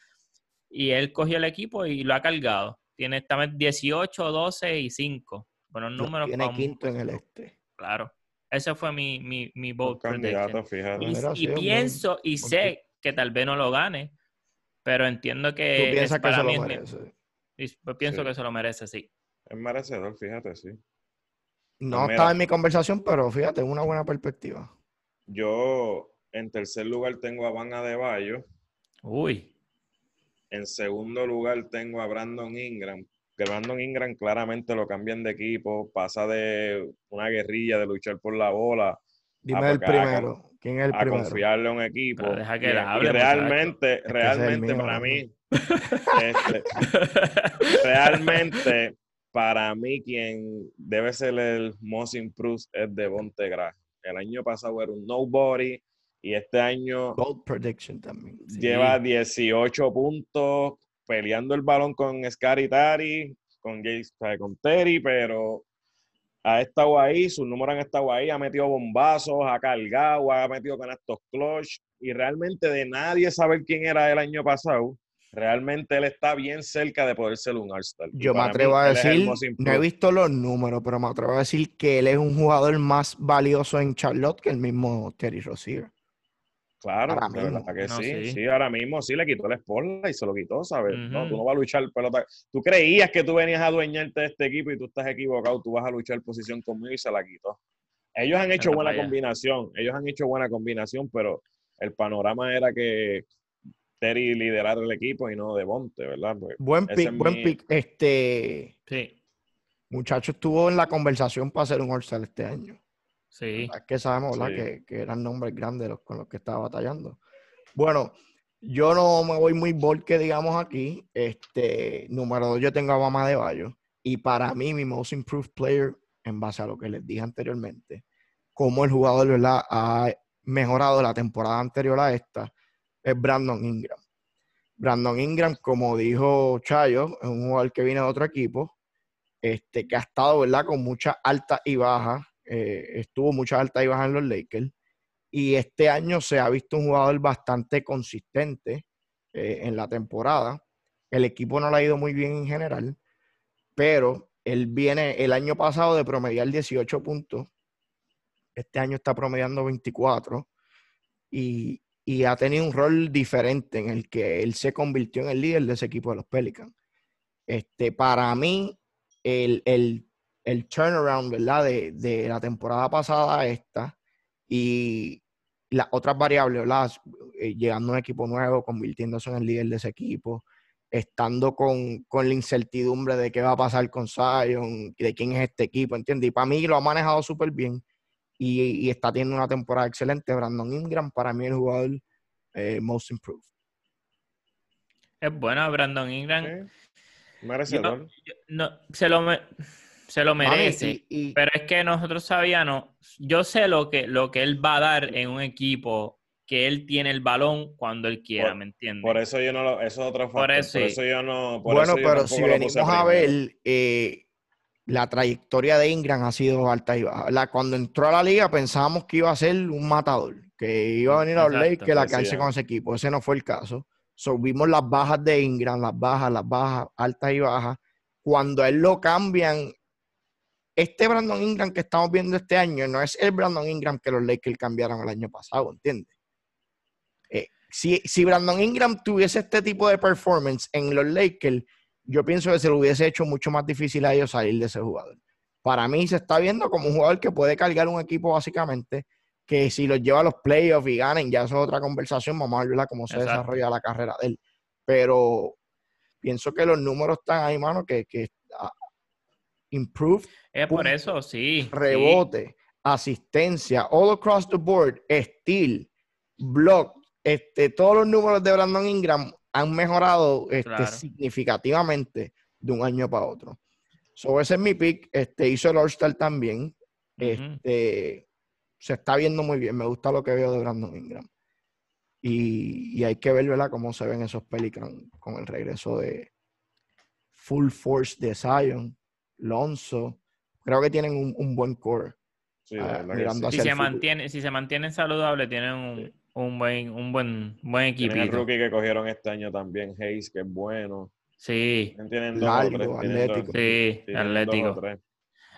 y él cogió el equipo y lo ha cargado. Tiene esta 18, 12 y 5. Buenos números. Tiene quinto en el este. Claro. Ese fue mi, mi, mi vote Y, pienso y sé que tal vez no lo gane, pero entiendo que. ¿Tú que se lo merece? pienso que se lo merece, sí. Es merecedor, fíjate, sí. No pues está en mi conversación, pero fíjate, es una buena perspectiva. Yo en tercer lugar tengo a Van Bayo. Uy. En segundo lugar tengo a Brandon Ingram. Que Brandon Ingram claramente lo cambian de equipo, pasa de una guerrilla de luchar por la bola. Dime el primero. ¿Quién es el a primero? confiarle a un equipo. deja que hable, realmente, realmente para mí, este, realmente para mí quien debe ser el most improved es Devonte Graham. El año pasado era un nobody, y este año prediction también. lleva 18 puntos peleando el balón con Scary Tari, con, con Terry, pero ha estado ahí, sus números han estado ahí, ha metido bombazos, ha cargado, ha metido canastos clutch y realmente de nadie saber quién era el año pasado. Realmente él está bien cerca de poder ser un All-Star. Yo me atrevo a decir, no he visto los números, pero me atrevo a decir que él es un jugador más valioso en Charlotte que el mismo Terry Rozier. Claro, de verdad que sí. sí. ahora mismo sí le quitó la espalda y se lo quitó, ¿sabes? No, tú no vas a luchar pelota. Tú creías que tú venías a adueñarte de este equipo y tú estás equivocado, tú vas a luchar posición conmigo y se la quitó. Ellos han hecho buena combinación, ellos han hecho buena combinación, pero el panorama era que Terry liderara el equipo y no Devonte, ¿verdad? Pues buen pick, buen pick. Este sí. muchacho estuvo en la conversación para hacer un all este año. Sí. Es que sabemos, Que, eran nombres grandes los, con los que estaba batallando. Bueno, yo no me voy muy que digamos, aquí. Este, número dos, yo tengo a Bama de Bayo. Y para mí, mi most improved player, en base a lo que les dije anteriormente, como el jugador ¿verdad? ha mejorado la temporada anterior a esta, es Brandon Ingram. Brandon Ingram, como dijo Chayo, es un jugador que viene de otro equipo, este, que ha estado ¿verdad? con muchas altas y bajas eh, estuvo mucha alta y baja en los Lakers. Y este año se ha visto un jugador bastante consistente eh, en la temporada. El equipo no le ha ido muy bien en general, pero él viene el año pasado de promediar 18 puntos. Este año está promediando 24 y, y ha tenido un rol diferente en el que él se convirtió en el líder de ese equipo de los Pelicans. Este, para mí, el, el el turnaround, ¿verdad? De, de la temporada pasada a esta y las otras variables, ¿verdad? Eh, llegando a un equipo nuevo, convirtiéndose en el líder de ese equipo, estando con, con, la incertidumbre de qué va a pasar con Zion, de quién es este equipo, ¿entiendes? Y para mí lo ha manejado súper bien y, y, está teniendo una temporada excelente. Brandon Ingram, para mí, el jugador eh, most improved. Es bueno, Brandon Ingram. Sí. Merecedor. no, se lo se lo merece. y, y... Pero es que nosotros sabíamos, yo sé lo que, lo que él va a dar en un equipo que él tiene el balón cuando él quiera, por, ¿me entiendes? Por eso yo no lo, eso es otro factor, por eso, por eso yo no. Por bueno, eso yo pero si venimos a ver, eh, la trayectoria de Ingram ha sido alta y baja. La, cuando entró a la liga pensábamos que iba a ser un matador, que iba a venir a los Lakers que la caerse con ese equipo. Ese no fue el caso. So, vimos las bajas de Ingram, las bajas, las bajas, altas y bajas. Cuando a él lo cambian, este Brandon Ingram que estamos viendo este año no es el Brandon Ingram que los Lakers cambiaron el año pasado, ¿entiendes? Eh, si, si, Brandon Ingram tuviese este tipo de performance en los Lakers, yo pienso que se lo hubiese hecho mucho más difícil a ellos salir de ese jugador. Para mí se está viendo como un jugador que puede cargar un equipo básicamente, que si los lleva a los playoffs y ganen, ya eso es otra conversación, vamos a ver cómo se Exacto. desarrolla la carrera de él. Pero pienso que los números están ahí, mano, que, que improved. Es por eso, sí. Rebote, sí. asistencia, all across the board, steal, block, este, todos los números de Brandon Ingram han mejorado este, claro. significativamente de un año para otro. So, ese es mi pick. Este, hizo el All-Star también. Uh -huh. este, se está viendo muy bien. Me gusta lo que veo de Brandon Ingram. Y, y hay que ver, ¿verdad?, cómo se ven esos Pelicans con el regreso de Full Force de Zion, Lonzo. Creo que tienen un, un buen core. Sí, uh, mirando sí. si, se mantiene, si se mantienen saludables, tienen un, sí. un, buen, un buen, buen equipo. el rookie que cogieron este año también, Hayes, que es bueno. Sí. Tienen dos Largo, tres, atlético. Dos, sí, atlético.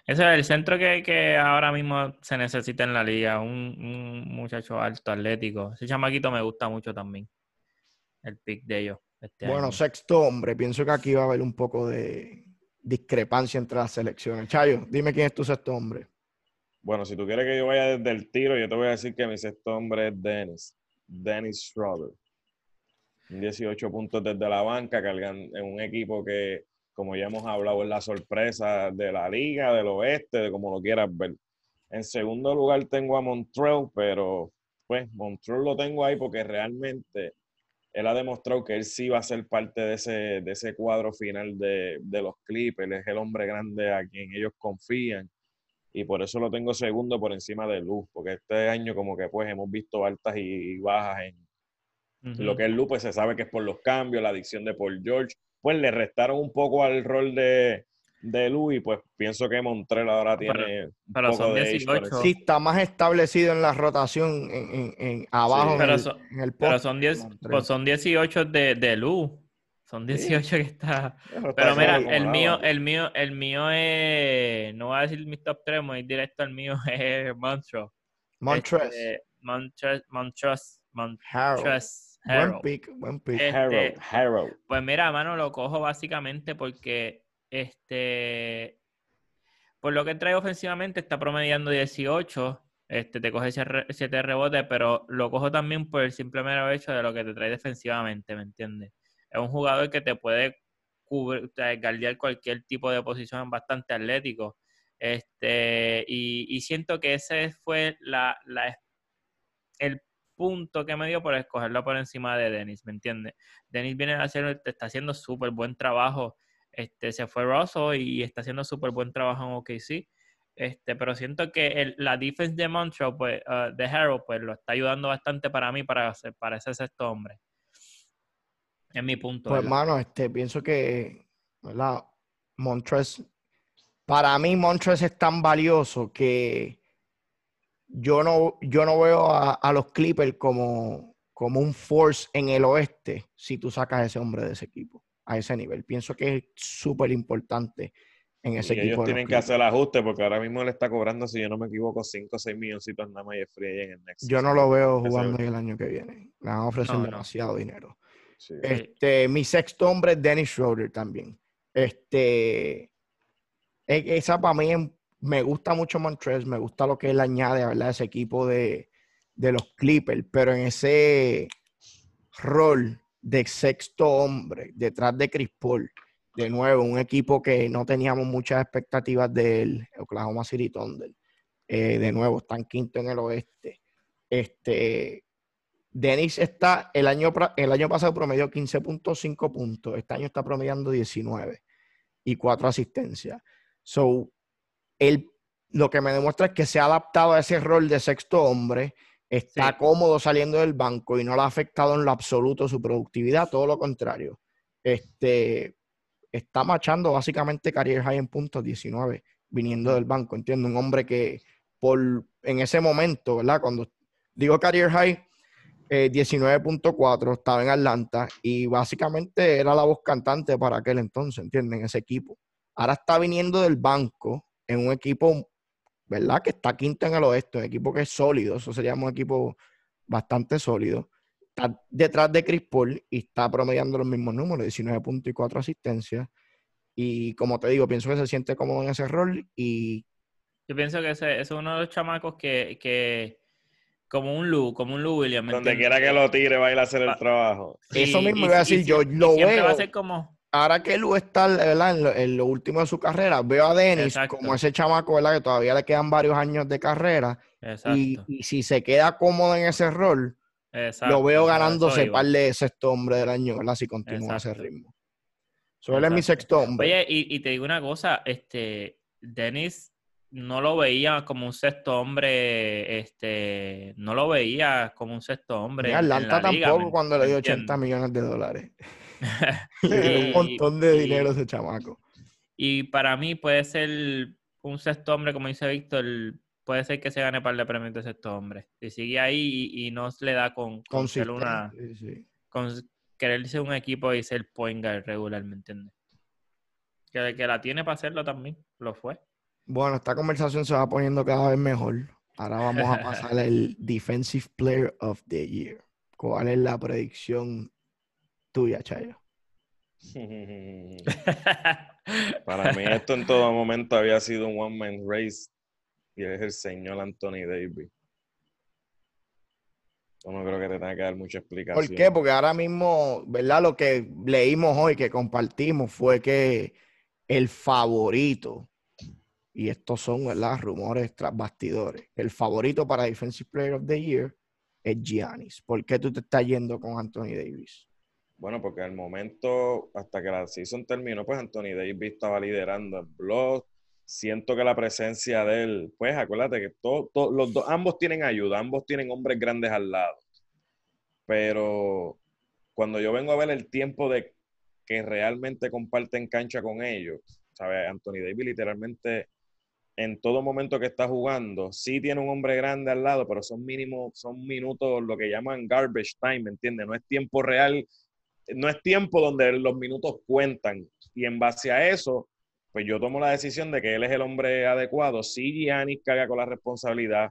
Ese es el centro que, que, ahora mismo se necesita en la liga. Un, un, muchacho alto, atlético. Ese chamaquito me gusta mucho también. El pick de ellos. Este bueno, año. sexto hombre. Pienso que aquí va a haber un poco de discrepancia entre las selecciones. Chayo, dime quién es tu sexto hombre. Bueno, si tú quieres que yo vaya desde el tiro, yo te voy a decir que mi sexto hombre es Dennis. Dennis Schroeder. 18 puntos desde la banca, cargan en un equipo que, como ya hemos hablado, es la sorpresa de la liga, del oeste, de como lo quieras ver. En segundo lugar tengo a Montrell, pero pues Montrell lo tengo ahí porque realmente él ha demostrado que él sí va a ser parte de ese, de ese cuadro final de, de los Clippers. Es el hombre grande a quien ellos confían y por eso lo tengo segundo por encima de Luz, porque este año como que pues hemos visto altas y bajas en uh -huh. lo que es Luz, pues se sabe que es por los cambios, la adicción de Paul George, pues le restaron un poco al rol de, de Luz y pues pienso que Montrell ahora tiene pero, pero un poco son 18. Sí, está más establecido en la rotación en, en, en abajo sí, pero en, son, en el post. Pero son, 10, pues son 18 de, de Luz. Son 18 sí. que está. Pero, pero mira, el mío, el mío, el mío es. No voy a decir mis top 3, voy directo al mío, es Montreux. Montreux. Este, Montreux, Montreux, Montreux. Buen pick, buen pick. Este, Harold, Harold. Pues mira, mano, lo cojo básicamente porque este. Por lo que trae ofensivamente, está promediando 18. Este, te coge 7 rebotes, pero lo cojo también por el simple mero hecho de lo que te trae defensivamente, ¿me entiendes? es un jugador que te puede cubrir, guardiar cualquier tipo de posición bastante atlético. Este, y, siento que ese fue la, el punto que me dio por escogerlo por encima de Dennis, ¿me entiendes? Dennis viene a hacer, está haciendo súper buen trabajo. Este, se fue Rosso y está haciendo súper buen trabajo en OKC. Este, pero siento que el, la defense de Montreal, pues, uh, de Harold, pues lo está ayudando bastante para mí para, hacer, para ese sexto hombre. Es mi punto. Pues, hermano, este, pienso que, ¿verdad? Montres, para mí, Montres es tan valioso que yo no, yo no veo a, a, los Clippers como, como un force en el oeste si tú sacas a ese hombre de ese equipo, a ese nivel. Pienso que es súper importante en ese y equipo. Ellos tienen que hacer el ajuste porque ahora mismo le está cobrando, si yo no me equivoco, 5 o 6 milloncitos nada más y es free en el Next. Yo no lo veo jugando el año que viene. Le van a ofrecer no, demasiado no. dinero. Sí. Este, mi sexto hombre es Dennis Schroeder también. Este, E, esa para mí me gusta mucho Montrez, me gusta lo que él añade, ¿verdad? Ese equipo de, de los Clippers, pero en ese rol de sexto hombre detrás de Chris Paul, de nuevo, un equipo que no teníamos muchas expectativas del Oklahoma City Thunder. Eh, de nuevo, están quinto en el oeste. Este, Dennis está, el año, el año pasado promedió 15.5 puntos, este año está promediando 19 y 4 asistencias. So, él, lo que me demuestra es que se ha adaptado a ese rol de sexto hombre, está cómodo saliendo del banco y no le ha afectado en lo absoluto su productividad, todo lo contrario. Este, está machando básicamente career high en puntos 19, viniendo del banco, entiendo, un hombre que por en ese momento, ¿verdad? Cuando digo career high, 19.4, eh, estaba en Atlanta y básicamente era la voz cantante para aquel entonces, ¿entienden? Ese equipo. Ahora está viniendo del banco en un equipo, ¿verdad? Que está quinto en el oeste, un equipo que es sólido, eso sería un equipo bastante sólido. Está detrás de Chris Paul y está promediando los mismos números, 19 puntos y 4 asistencias. Y como te digo, pienso que se siente cómodo en ese rol y... Yo pienso que ese, es uno de los chamacos que, que como un Lu, como un Lu Williams. Donde quiera que lo tire, va a ir a hacer el trabajo. Eso mismo voy a decir, yo lo veo. Va a ser como... Ahora que Lu está ¿verdad? En, lo, último de su carrera, veo a Dennis como ese chamaco, ¿verdad? Que todavía le quedan varios años de carrera. Y, y, si se queda cómodo en ese rol, lo veo ganándose par de sexto hombre del año, ¿verdad? Si continúa ese ritmo. Suele mi sexto hombre. Oye, y, y, te digo una cosa, este, Dennis no lo veía como un sexto hombre, este, no lo veía como un sexto hombre. Ni Atlanta tampoco cuando le dio 80 millones de dólares. un montón de dinero ese chamaco. Y para mí puede ser un sexto hombre, como dice Víctor, puede ser que se gane par de premios de sexto hombre. Si sigue ahí y, no se le da con, con ser una. Con querer ser un equipo y ser point guard regular, ¿me entiendes? Que, que la tiene para hacerlo también, lo fue. Bueno, esta conversación se va poniendo cada vez mejor. Ahora vamos a pasar al Defensive Player of the Year. ¿Cuál es la predicción tuya, Chayo? Para mí esto en todo momento había sido un one-man race y es el señor Anthony Davis. Yo no creo que te tenga que dar mucha explicación. ¿Por qué? Porque ahora mismo, ¿verdad? Lo que leímos hoy, que compartimos, fue que el favorito y estos son ¿verdad? rumores tras bastidores. El favorito para Defensive Player of the Year es Giannis. ¿Por qué tú te estás yendo con Anthony Davis? Bueno, porque al momento, hasta que la season terminó, pues Anthony Davis estaba liderando el blog. Siento que la presencia de él, pues acuérdate que todos los dos, ambos tienen ayuda, ambos tienen hombres grandes al lado. Pero cuando yo vengo a ver el tiempo de que realmente comparten cancha con ellos, ¿sabes? Anthony Davis literalmente en todo momento que está jugando, sí tiene un hombre grande al lado, pero son mínimos, son minutos, lo que llaman garbage time, ¿me entiendes? No es tiempo real, no es tiempo donde los minutos cuentan. Y en base a eso, pues yo tomo la decisión de que él es el hombre adecuado. Sí, Giannis caga con la responsabilidad,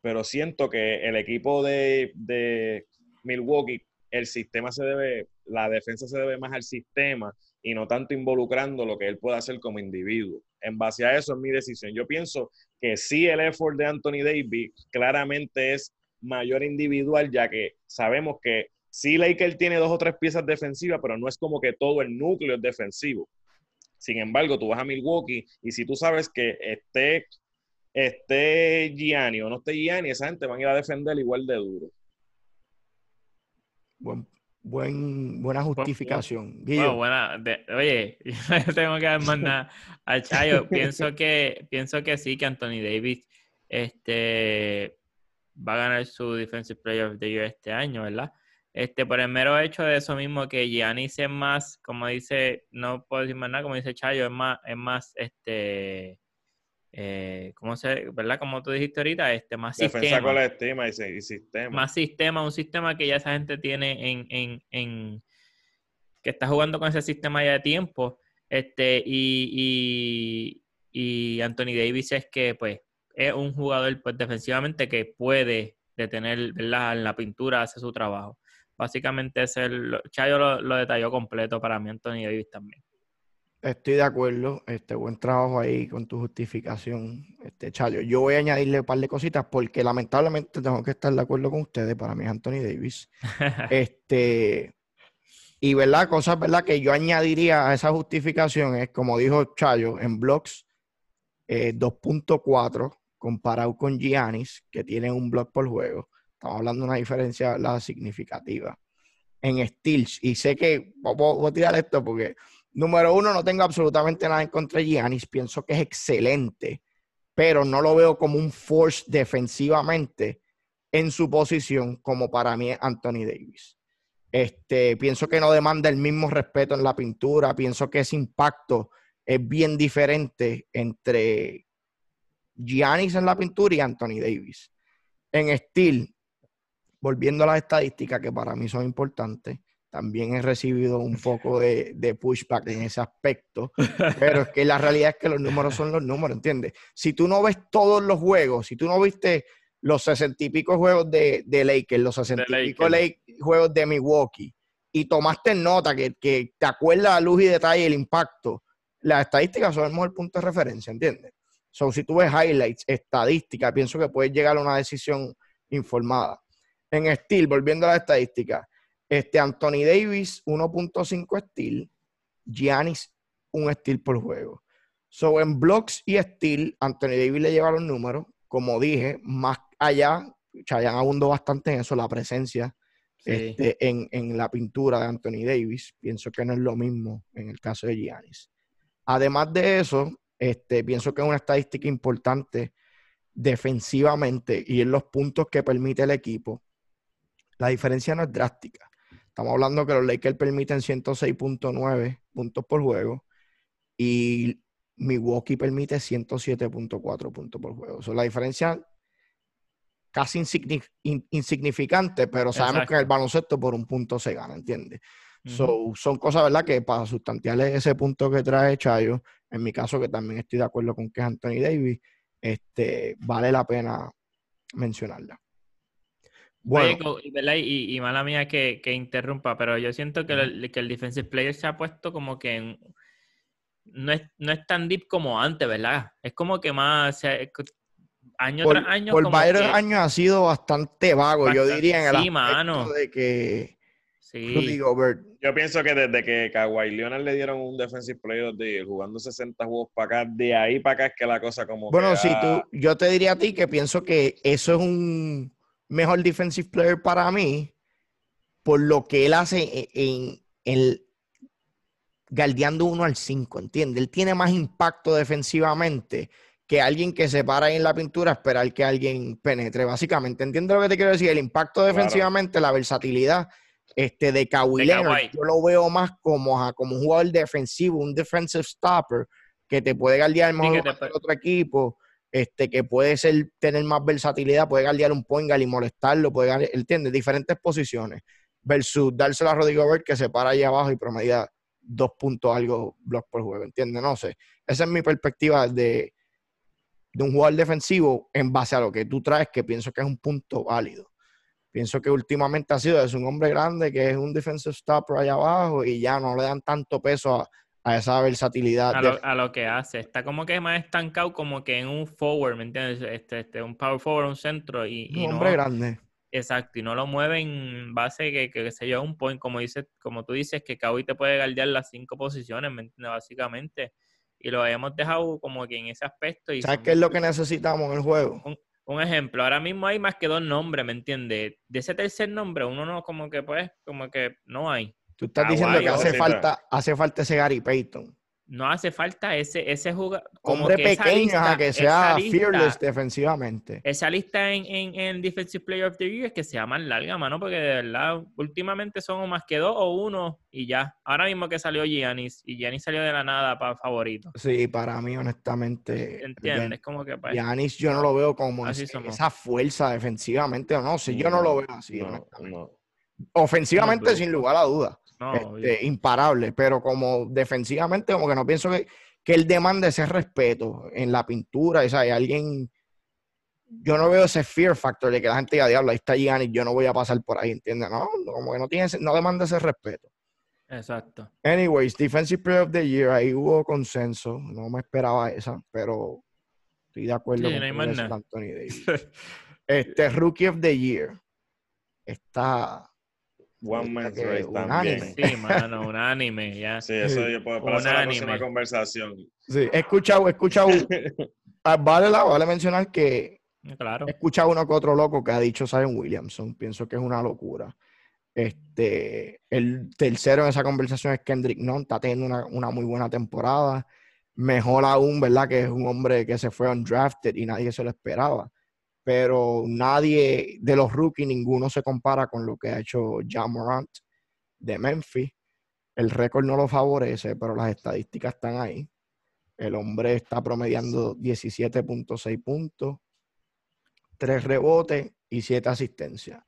pero siento que el equipo de, de Milwaukee, el sistema se debe, la defensa se debe más al sistema y no tanto involucrando lo que él puede hacer como individuo en base a eso es mi decisión. Yo pienso que sí el effort de Anthony Davis claramente es mayor individual, ya que sabemos que sí Laker tiene dos o tres piezas defensivas, pero no es como que todo el núcleo es defensivo. Sin embargo, tú vas a Milwaukee y si tú sabes que esté, esté Gianni o no esté Gianni, esa gente van a ir a defender igual de duro. Buen, Buen, buena justificación. buena, oye, no tengo que dar más nada al Chayo. pienso que, pienso que sí, que Anthony Davis este, va a ganar su Defensive Player of the Year este año, ¿verdad? Este, por el mero hecho de eso mismo, que Giannis es más, como dice, no puedo decir más nada, como dice Chayo, es más, es más, este, eh, ¿cómo se, verdad? Como tú dijiste ahorita, este, más Defensa sistema. y, sistema. Más sistema, un sistema que ya esa gente tiene en, en, en, que está jugando con ese sistema ya de tiempo. Este, y, y, y Anthony Davis es que, pues, es un jugador, pues, defensivamente que puede detener, ¿verdad? En la pintura, hace su trabajo. Básicamente es el, Chayo lo, lo detalló completo para mí, Anthony Davis también. Estoy de acuerdo. Este, buen trabajo ahí con tu justificación, este, Chayo. Yo voy a añadirle un par de cositas porque lamentablemente tengo que estar de acuerdo con ustedes. Para mí es Anthony Davis. este, y verdad, cosas verdad que yo añadiría a esa justificación es, como dijo Chayo, en blocks 2.4 eh, comparado con Giannis, que tiene un block por juego. Estamos hablando de una diferencia significativa. En steals, y sé que voy, a tirar esto porque, número uno, no tengo absolutamente nada en contra de Giannis. Pienso que es excelente, pero no lo veo como un force defensivamente en su posición como para mí es Anthony Davis. Este, pienso que no demanda el mismo respeto en la pintura. Pienso que ese impacto es bien diferente entre Giannis en la pintura y Anthony Davis. En estilo, volviendo a las estadísticas que para mí son importantes, también he recibido un poco de, de, pushback en ese aspecto, pero es que la realidad es que los números son los números, ¿entiendes? Si tú no ves todos los juegos, si tú no viste los sesenta y pico juegos de, de Lakers, los sesenta y pico juegos de Milwaukee, y tomaste nota que, que te acuerdas la luz y detalle el impacto, las estadísticas son el mejor punto de referencia, ¿entiendes? So, si tú ves highlights, estadísticas, pienso que puedes llegar a una decisión informada. En Steel, volviendo a la estadística, este Anthony Davis 1.5 Steel, Giannis un Steel por juego. So, en blocks y Steel, Anthony Davis le lleva los números, como dije, más allá, Chayanne abundó bastante en eso, la presencia este, en, la pintura de Anthony Davis. Pienso que no es lo mismo en el caso de Giannis. Además de eso, este, pienso que es una estadística importante defensivamente y en los puntos que permite el equipo. La diferencia no es drástica. Estamos hablando que los Lakers permiten 106.9 puntos por juego y Milwaukee permite 107.4 puntos por juego. So, la diferencia casi insignificante, pero sabemos que en el baloncesto por un punto se gana, ¿entiendes? son cosas, ¿verdad? Que para sustanciarle ese punto que trae Chayo, en mi caso que también estoy de acuerdo con que es Anthony Davis, este, vale la pena mencionarla. Bueno. y, mala mía que, interrumpa, pero yo siento que, el, que el defensive player se ha puesto como que no, es, no es tan deep como antes, ¿verdad? Es como que más año tras año. Por varios años ha sido bastante vago, yo diría, en el sí, mano. de que sí. Yo pienso que desde que Kawhi Leonard le dieron un defensive player de jugando 60 juegos para acá, de ahí para acá es que la cosa como Bueno, sí, tú, yo te diría a ti que pienso que eso es un mejor defensive player para mí por lo que él hace e, en, el galdeando uno al 5, ¿entiendes? Él tiene más impacto defensivamente que alguien que se para ahí en la pintura a esperar que alguien penetre, básicamente. ¿Entiendes lo que te quiero decir? El impacto defensivamente, la versatilidad este, de Kawhi yo lo veo más como, como un jugador defensivo, un defensive stopper, que te puede galdear mejor que otro equipo, este, que puede ser, tener más versatilidad, puede galdear un point y molestarlo, puede galdear, ¿entiendes? Diferentes posiciones, versus dárselo a Rodrigo Bert que se para ahí abajo y promedia dos puntos algo block por juego, ¿entiendes? No sé. Esa es mi perspectiva de, de un jugador defensivo en base a lo que tú traes, que pienso que es un punto válido. Pienso que últimamente ha sido, es un hombre grande que es un defensive stopper allá abajo y ya no le dan tanto peso a, esa versatilidad. A lo, que hace. Está como que más estancado como que en un forward, ¿me entiendes? Este, este, un power forward, un centro. Y, un hombre grande. Exacto, y no lo mueven en base que, que, se lleva un point, como dice, como tú dices, que Kawhi te puede guardiar las cinco posiciones, ¿me entiendes? Básicamente y lo hemos dejado como que en ese aspecto. Y ¿Sabes qué es lo que necesitamos en el juego? Un, ejemplo, ahora mismo hay más que dos nombres, ¿me entiendes? De ese tercer nombre, uno no, como que pues, como que no hay. Tú estás diciendo que hace falta, hace falta ese Gary Payton no hace falta ese, ese jugador. Hombre pequeño, que sea fearless defensivamente. Esa lista en, en, en, Defensive Player of the Year es que sea más larga, mano, porque de verdad, últimamente son más que dos o uno y ya. Ahora mismo que salió Giannis y Giannis salió de la nada para favorito. Sí, para mí, honestamente. ¿Entiendes? Como que. Pues, Giannis yo no lo veo como esa fuerza defensivamente, o no sé, yo no lo veo así, Ofensivamente, sin lugar a dudas. Este, imparable, pero como defensivamente, como que no pienso que, que él demande ese respeto en la pintura. Hay alguien. Yo no veo ese fear factor de que la gente diga, diablo, ahí está Gianni, yo no voy a pasar por ahí, ¿entiendes? No, como que no, tiene, no demanda ese respeto. Exacto. Anyways, Defensive Player of the Year, ahí hubo consenso. No me esperaba esa, pero estoy de acuerdo Sí, con no. Anthony Davis. Este Rookie of the Year está One Man's Race también. Sí, mano, unánime, ya. Sí, eso yo puedo para Unánime. próxima conversación. Sí, he escuchado, he escuchado, ah, vale, la- vale mencionar que Claro. he escuchado uno que otro loco que ha dicho Zion Williamson. Pienso que es una locura. Este, el tercero en esa conversación es Kendrick Nunn, está teniendo una, una muy buena temporada. Mejor aún, ¿verdad? Que es un hombre que se fue undrafted y nadie se lo esperaba. Pero nadie de los rookies, ninguno se compara con lo que ha hecho John Morant de Memphis. El récord no lo favorece, pero las estadísticas están ahí. El hombre está promediando 17.6 puntos, 3 rebotes y 7 asistencias.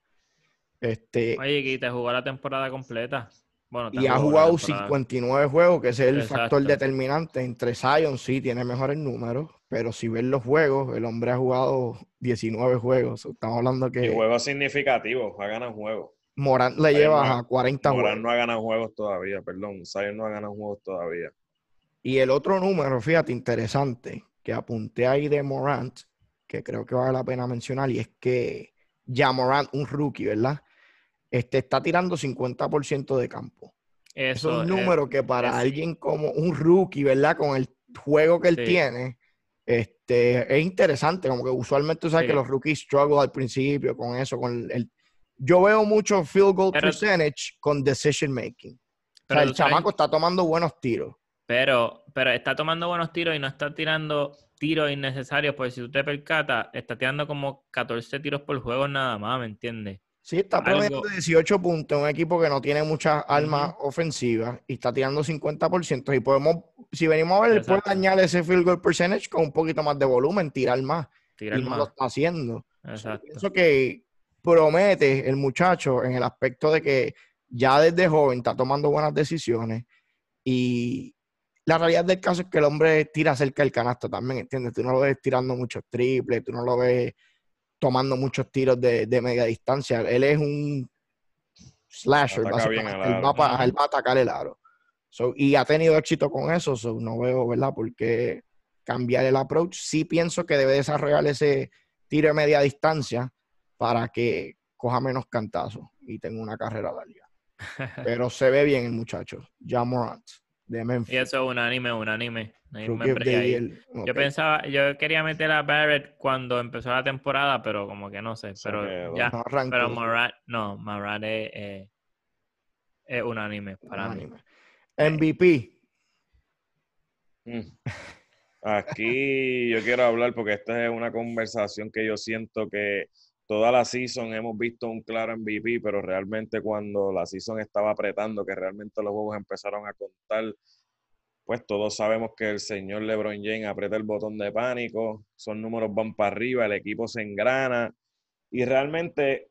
Este, Oye, te jugó la temporada completa. Bueno, y ha jugado temporada. 59 juegos, que ese es el Exacto. factor determinante. Entre Zion sí tiene mejores números, pero si ves los juegos, el hombre ha jugado 19 juegos. Estamos hablando Y que juegos significativos, ha ganado juegos. Morant le Zion lleva no- a 40 Morán juegos. no ha ganado juegos todavía, perdón. Zion no ha ganado juegos todavía. Y el otro número, fíjate, interesante, que apunté ahí de Morant, que creo que vale la pena mencionar, y es que ya Morant, un rookie, ¿verdad? Este está tirando 50% de campo. Es Eso, un eh, número que para es- alguien como un rookie, ¿verdad? Con el juego que él Sí. tiene, este, es interesante. Como que usualmente tú sabes Sí. que los rookies struggle al principio con eso, con el... Yo veo mucho field goal Pero- percentage con decision making. O sea, el sabes- chamaco está tomando buenos tiros. Pero, pero está tomando buenos tiros y no está tirando tiros innecesarios, porque si tú te percatas, está tirando como 14 tiros por juego nada más, ¿me entiendes? Sí, está promediando 18 puntos, un equipo que no tiene muchas armas ofensivas y está tirando 50%. Y podemos, si venimos a ver, él puede Exacto. dañar ese field goal percentage con un poquito más de volumen, tirar más. Tirar y no más. lo está haciendo. Exacto. Pienso que promete el muchacho en el aspecto de que ya desde joven está tomando buenas decisiones y la realidad del caso es que el hombre tira cerca del canasto también, ¿entiendes? Tú no lo ves tirando muchos triples, tú no lo ves tomando muchos tiros de, de media distancia. Él es un slasher, básicamente. Él va, pa- él va a atacar el aro. So, y ha tenido éxito con eso, so, no veo, ¿verdad? Por qué cambiar el approach. Sí pienso que debe desarrollar ese tiro de media distancia para que coja menos cantazos y tenga una carrera larga. Pero se ve bien el muchacho, Ja Morant, de Memphis. Y eso es unánime, unánime. No hay. Yo pensaba, yo quería meter a Barrett cuando empezó la temporada, pero como que no sé, pero ya. No. Pero Morat, no, Morat es, eh, es unánime para mí. MVP. Mm. Aquí yo quiero hablar porque esta es una conversación que yo siento que toda la season hemos visto un claro MVP, pero realmente cuando la season estaba apretando, que realmente los juegos empezaron a contar, pues todos sabemos que el señor LeBron James aprieta el botón de pánico, son números van para arriba, el equipo se engrana. Y realmente,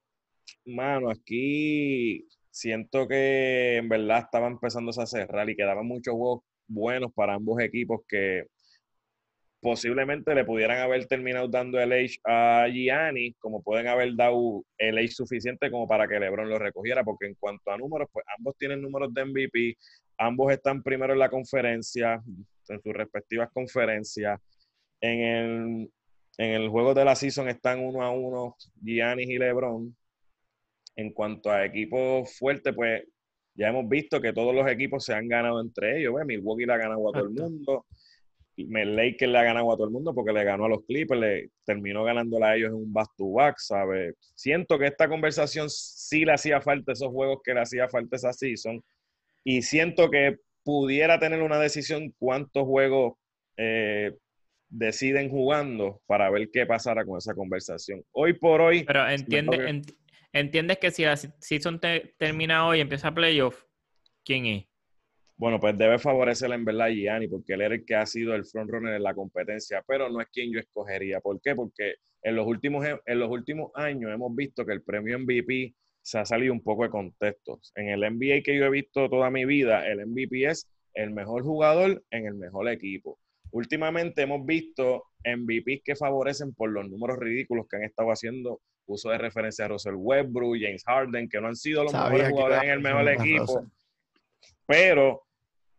mano, aquí siento que en verdad estaba empezando a cerrar y quedaban muchos juegos buenos para ambos equipos que posiblemente le pudieran haber terminado dando el age a Gianni, como pueden haber dado el age suficiente como para que LeBron lo recogiera, porque en cuanto a números, pues ambos tienen números de MVP, ambos están primero en la conferencia, en sus respectivas conferencias. En el, en el juego de la season están uno a uno Giannis y LeBron. En cuanto a equipos fuertes, pues ya hemos visto que todos los equipos se han ganado entre ellos. ¿ves? Milwaukee le ha ganado a todo el mundo. Lakers le ha ganado a todo el mundo porque le ganó a los Clippers, le terminó ganándola a ellos en un back-to-back, ¿sabes? Siento que esta conversación sí le hacía falta esos juegos que le hacía falta esa season y siento que pudiera tener una decisión cuántos juegos eh, deciden jugando para ver qué pasara con esa conversación. Hoy por hoy, Pero entiende, que- ent- entiendes que si la se- season te- termina hoy y empieza playoff, ¿quién es? Bueno, pues debe favorecerle en verdad a Gianni, porque él era el que ha sido el frontrunner en la competencia, pero no es quien yo escogería. ¿Por qué? Porque en los últimos, en los últimos años hemos visto que el premio MVP se ha salido un poco de contexto. En el NBA que yo he visto toda mi vida, el MVP es el mejor jugador en el mejor equipo. Últimamente hemos visto MVPs que favorecen por los números ridículos que han estado haciendo uso de referencia a Russell Westbrook, James Harden, que no han sido los Sabía mejores jugadores en el mejor equipo. Pero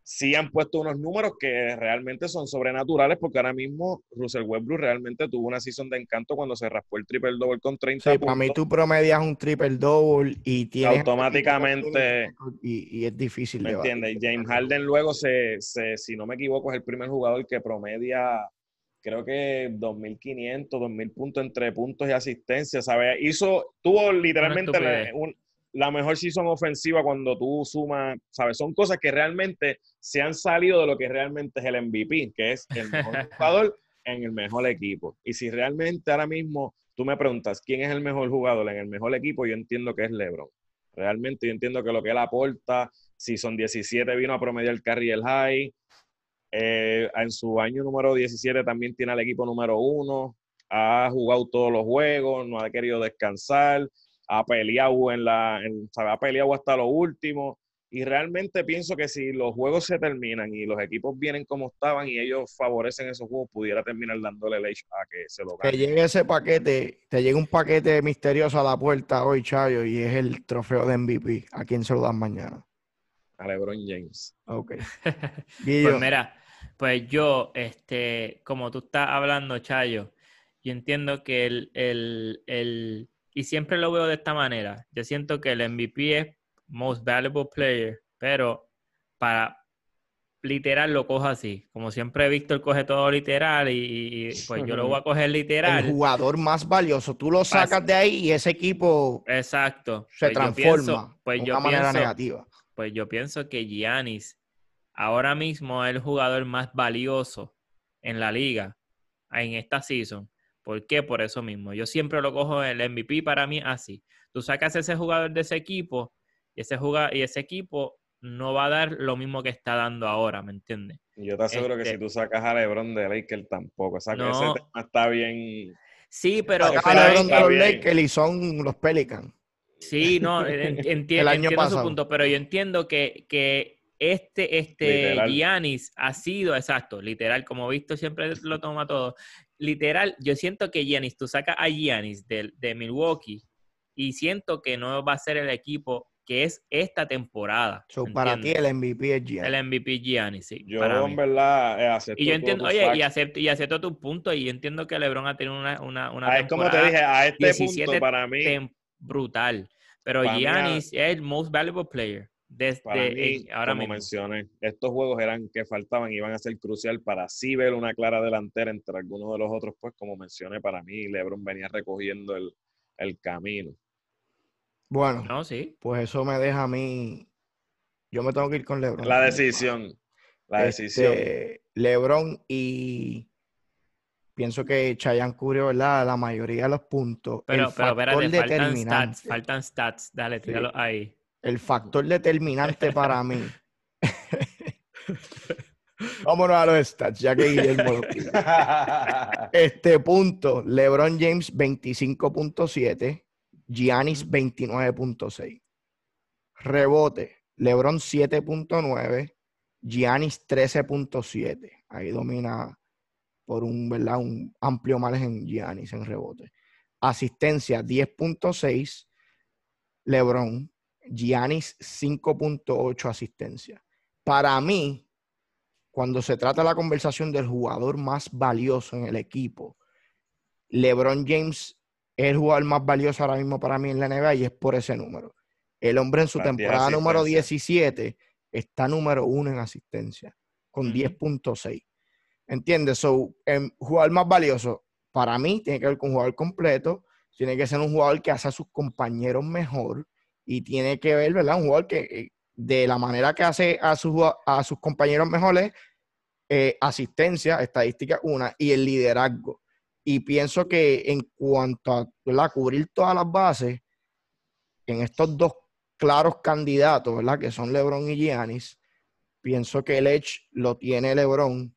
sí han puesto unos números que realmente son sobrenaturales porque ahora mismo Russell Westbrook realmente tuvo una season de encanto cuando se raspó el triple double con 30 sí, para mí tú promedias un triple double y tienes automáticamente y, y, es difícil ¿me entiendes? James Harden luego se, se, si no me equivoco es el primer jugador que promedia creo que 2.500, 2.000 puntos entre puntos y asistencia, ¿sabes? Hizo, tuvo literalmente un, la mejor season ofensiva cuando tú sumas, ¿sabes? Son cosas que realmente se han salido de lo que realmente es el MVP, que es el mejor jugador en el mejor equipo. Y si realmente ahora mismo tú me preguntas quién es el mejor jugador en el mejor equipo, yo entiendo que es LeBron. Realmente yo entiendo que lo que él aporta, si son 17 vino a promediar el carry el high, eh, en su año número 17 también tiene al equipo número uno, ha jugado todos los juegos, no ha querido descansar, ha peleado en la, ha peleado hasta lo último. Y realmente pienso que si los juegos se terminan y los equipos vienen como estaban y ellos favorecen esos juegos, pudiera terminar dándole el a que se lo gane. Que llegue ese paquete, te llega un paquete misterioso a la puerta hoy, Chayo, y es el trofeo de MVP. ¿A quién se lo dan mañana? A LeBron James. Ok. pues mira, pues yo, este, como tú estás hablando, Chayo, yo entiendo que el, el y siempre lo veo de esta manera. Yo siento que el MVP es Most Valuable Player, pero para literal lo cojo así. Como siempre Víctor coge todo literal y, pues yo lo voy a coger literal. El jugador más valioso, tú lo sacas de ahí y ese equipo Exacto. se pues transforma pues de una manera negativa. Pues yo pienso que Giannis ahora mismo es el jugador más valioso en la liga en esta season. ¿Por qué? Por eso mismo. Yo siempre lo cojo el MVP para mí así. Tú sacas ese jugador de ese equipo y ese, y ese equipo no va a dar lo mismo que está dando ahora, ¿me entiendes? Yo te aseguro que si este tú sacas a LeBron de Lakers tampoco. O sea, que ese tema está bien. Sí, pero. a LeBron de los Lakers y son los Pelicans. Sí, no, entiendo, entiendo su punto, pero yo entiendo que, que este, este Giannis ha sido, exacto, literal, como visto, siempre lo toma todo literal, yo siento que Giannis, tú sacas a Giannis de, de, Milwaukee y siento que no va a ser el equipo que es esta temporada. para ti el MVP es Giannis. El MVP Giannis, sí. Yo en verdad eh, acepto Y yo entiendo, oye, y acepto, y acepto tu punto y yo entiendo que LeBron ha tenido una, una, una ah, es como te dije, a este punto para mí... Brutal. Pero Giannis es el most valuable player. Desde ahora como mencioné, estos juegos eran que faltaban y iban a ser crucial para así ver una clara delantera entre algunos de los otros, pues como mencioné, para mí LeBron venía recogiendo el, camino. Bueno, no, sí. pues eso me deja a mí, yo me tengo que ir con LeBron. La decisión, la este, decisión. LeBron y pienso que Chayanne cubrió, ¿verdad? La mayoría de los puntos. Pero, pero espérate, faltan stats, faltan stats, dale, tíralo ahí el factor determinante para mí. Vámonos a los stats, ya que Guillermo lo Este punto, LeBron James 25.7, Giannis 29.6. Rebote, LeBron 7.9, Giannis 13.7. Ahí domina por un, ¿verdad? un amplio margen Giannis en rebote. Asistencia 10.6, LeBron Giannis 5.8 asistencia. Para mí, cuando se trata la conversación del jugador más valioso en el equipo, LeBron James es el jugador más valioso ahora mismo para mí en la NBA y es por ese número. El hombre en su temporada número 17 está número uno en asistencia, con 10.6. ¿Entiendes? So, el em, jugador más valioso para mí tiene que ver con un jugador completo, tiene que ser un jugador que hace a sus compañeros mejor, y tiene que ver, ¿verdad? Un jugador que eh, de la manera que hace a, sus, a sus compañeros mejores, eh, asistencia, estadística, una, y el liderazgo. Y pienso que en cuanto a ¿verdad? cubrir todas las bases, en estos dos claros candidatos, ¿verdad? Que son LeBron y Giannis, pienso que el Edge lo tiene LeBron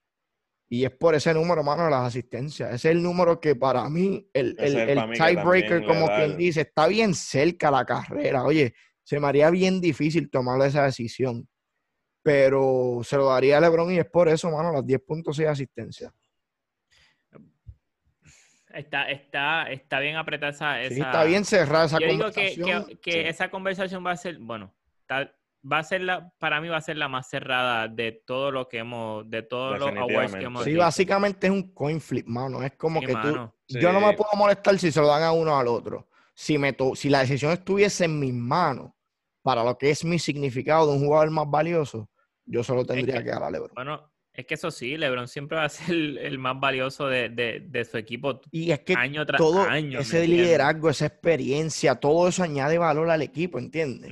y es por ese número, mano, de las asistencias. Ese es el número que para mí, el, el, tiebreaker, como quien dice, está bien cerca la carrera. Oye, se me haría bien difícil tomar esa decisión. Pero se lo daría a LeBron y es por eso, mano, las 10 puntos de asistencia. Está, está, está bien apretada esa, Sí, está bien cerrada esa Yo conversación. Digo que, que, esa conversación va a ser, bueno, está va a ser la, para mí va a ser la más cerrada de todo lo que hemos, de todos los awards que hemos Sí, visto. básicamente es un coin flip, mano. Es como Sí, que tú, yo no me puedo molestar si se lo dan a uno o al otro. Si, me to- si la decisión estuviese en mis manos para lo que es mi significado de un jugador más valioso, yo solo tendría que- que dar a LeBron. Bueno, es que eso sí, LeBron siempre va a ser el, el más valioso de, de- de su equipo Y es que año tras todo año. ¿me ese liderazgo, esa experiencia, todo eso añade valor al equipo, ¿entiendes?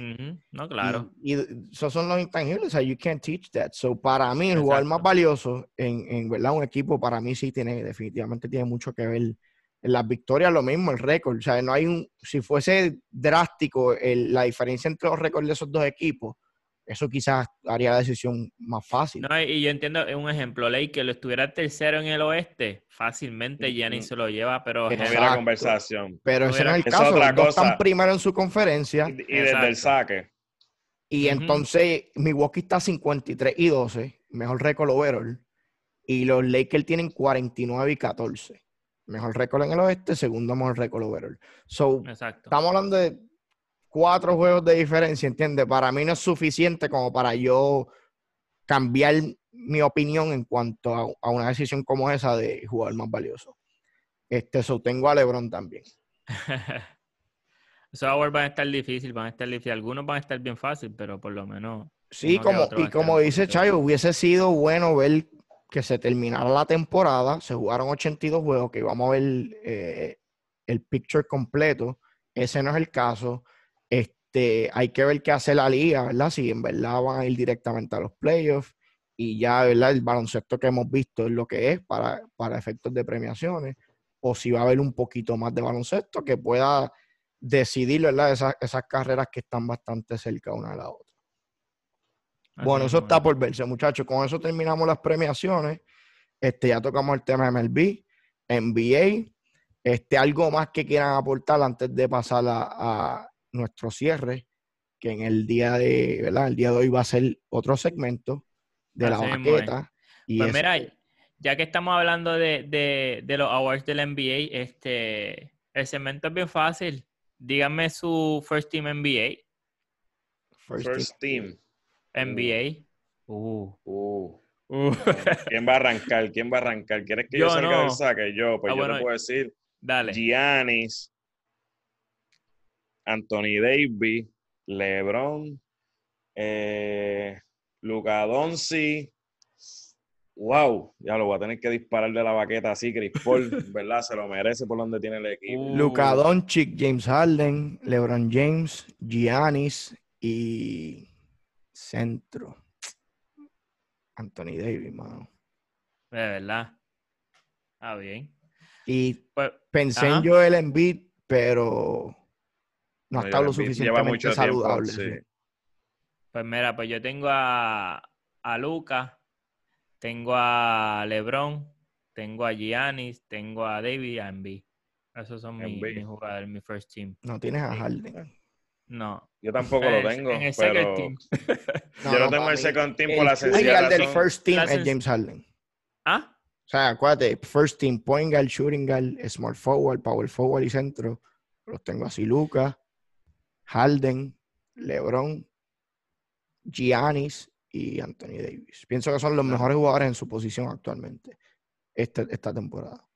No, claro. Y, y esos son los intangibles, o sea, you can't teach that. So, para mí, el jugador más valioso en, en verdad un equipo, para mí sí tiene, definitivamente tiene mucho que ver. En las victorias lo mismo, el récord. O sea, no hay un, si fuese drástico el- la diferencia entre los récords de esos dos equipos, eso quizás haría la decisión más fácil. No, y yo entiendo, un ejemplo, Ley, que lo estuviera tercero en el oeste, fácilmente Ujú. se lo lleva, pero hubiera conversación. Pero no ese no es el es caso. otra cosa. están primero en su conferencia. Y, y desde el saque. Y entonces Milwaukee está 53 y 12, mejor récord overall. Y los Lakers tienen 49 y 14. Mejor récord en el oeste, segundo mejor récord overall. So, exacto. estamos hablando de cuatro juegos de diferencia, ¿entiendes? Para mí no es suficiente como para yo cambiar mi opinión en cuanto a, a una decisión como esa de jugar más valioso. Este, so, tengo a LeBron también. Esos awards van a estar difíciles, van a estar difíciles. Algunos van a estar bien fácil, pero por lo menos. Sí, como, y como dice Chayo, hubiese sido bueno ver que se terminara la temporada, se jugaron 82 juegos, que íbamos a ver eh, el picture completo. Ese no es el caso. Este, hay que ver qué hace la liga, ¿verdad? Si en verdad van a ir directamente a los playoffs y ya, ¿verdad? El baloncesto que hemos visto es lo que es para, para efectos de premiaciones, o si va a haber un poquito más de baloncesto que pueda decidir, ¿verdad? Esas, esas carreras que están bastante cerca una de la otra. Bueno, eso está es. por verse, muchachos. Con eso terminamos las premiaciones. Este, ya tocamos el tema de MLB, NBA. Este, algo más que quieran aportar antes de pasar a, a nuestro cierre, que en el día de, ¿verdad? El día de hoy va a ser otro segmento de la Así mismo es. baqueta. Y Pues es- mira, ya que estamos hablando de, de- de los awards del NBA, este, el segmento es bien fácil. Díganme su first team NBA. first First team. team. NBA. Uh. Uh. Uh. ¿Quién va a arrancar? ¿Quién va a arrancar? ¿Quieres que yo, Yo salga no. del saque? Yo, pues Ah, yo bueno, te puedo decir Dale. Giannis, Anthony Davis, LeBron, eh, Doncic. Wow, ya lo voy a tener que disparar de la baqueta así, Chris Paul, ¿verdad? Se lo merece por donde tiene el equipo. Uh. Luka Doncic, James Harden, LeBron James, Giannis y centro. Anthony Davis, mano. De verdad. Ah, bien. Y Pues, pensé Ajá. en Joel Embiid, pero no ha estado lo suficientemente tiempo, saludable. sí. pues mira, pues yo tengo a, a Luca, tengo a LeBron, tengo a Giannis, tengo a David y a Embiid. Esos son mis jugadores, mi first team. No tienes a. Harden. No. Yo tampoco lo el- tengo, en el pero second team. No, yo no, lo tengo el second team el por la sencilla guard del first team es James Harden. ¿Ah? O sea, acuérdate, first team, point guard, shooting guard, small forward, power forward y centro. Los tengo así, Luca, Harden, LeBron, Giannis y Anthony Davis. Pienso que son los mejores jugadores en su posición actualmente este- esta temporada.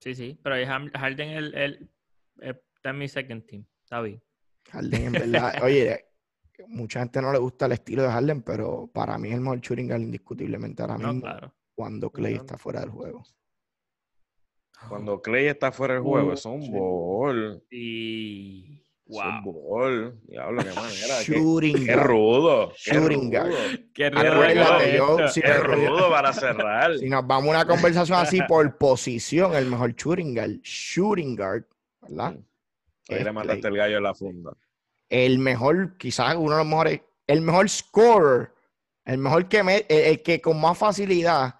Sí, sí. Pero Harden el, el- el- está en mi second team. Está bien. Harden, en verdad, oye, mucha gente no le gusta el estilo de Harden, pero para mí es el mejor shooting guard indiscutiblemente ahora No, mismo claro. cuando Clay está fuera del juego. Cuando Clay está fuera del juego, Uh, eso es un sí. bol. Y. Wow. bol. Diablo, qué manera. Shooting qué guard. rudo. Qué Shooting rudo. Qué rudo yo, si Qué rudo para cerrar. Si nos vamos a una conversación así por posición, el mejor shooting guard, shooting guard, ¿verdad? Ahí Es le mataste el gallo en la funda. El mejor, quizás uno de los mejores, el mejor scorer, el mejor que me, el, el que con más facilidad,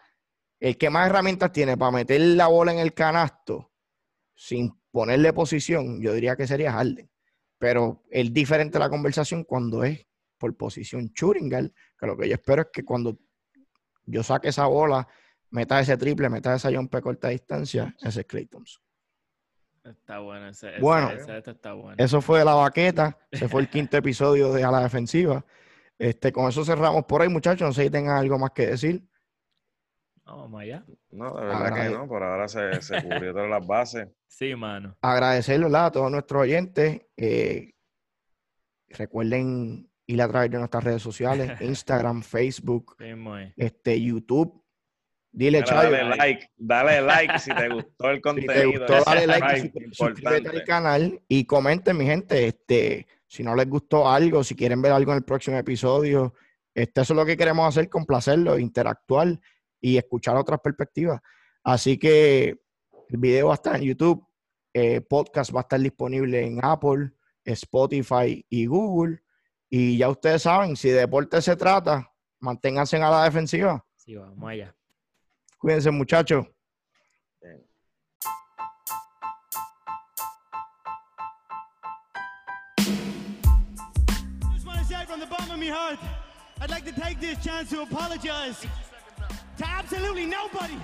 el que más herramientas tiene para meter la bola en el canasto sin ponerle posición, yo diría que sería Harden. Pero es diferente la conversación cuando es por posición guard, que lo que yo espero es que cuando yo saque esa bola, meta ese triple, meta esa jump a corta distancia, ese es Clay Thompson. Está bueno ese. ese- Bueno. ese- este está bueno. Eso fue de la baqueta. Se fue el quinto episodio de A la Defensiva. Este, con eso cerramos por ahí, muchachos. No sé si tengan algo más que decir. Vamos allá. No, de verdad que no. Por ahora se, se cubrió todas las bases. Sí, mano. Agradecerle a todos nuestros oyentes. Eh, recuerden ir a través de nuestras redes sociales, Instagram, Facebook, este, YouTube. Dile, Dale like, dale like si te gustó el contenido. Si te gustó, dale like, suscríbete al canal y comenten, mi gente, este, si no les gustó algo, si quieren ver algo en el próximo episodio, este, eso es lo que queremos hacer, complacerlo, interactuar y escuchar otras perspectivas. Así que el video va a estar en YouTube, eh, podcast va a estar disponible en Apple, Spotify y Google. Y ya ustedes saben, si de deporte se trata, manténganse a la defensiva. Sí, vamos allá. Cuídense, muchachos. from the bottom of my heart, I'd like to take this chance to apologize to absolutely nobody.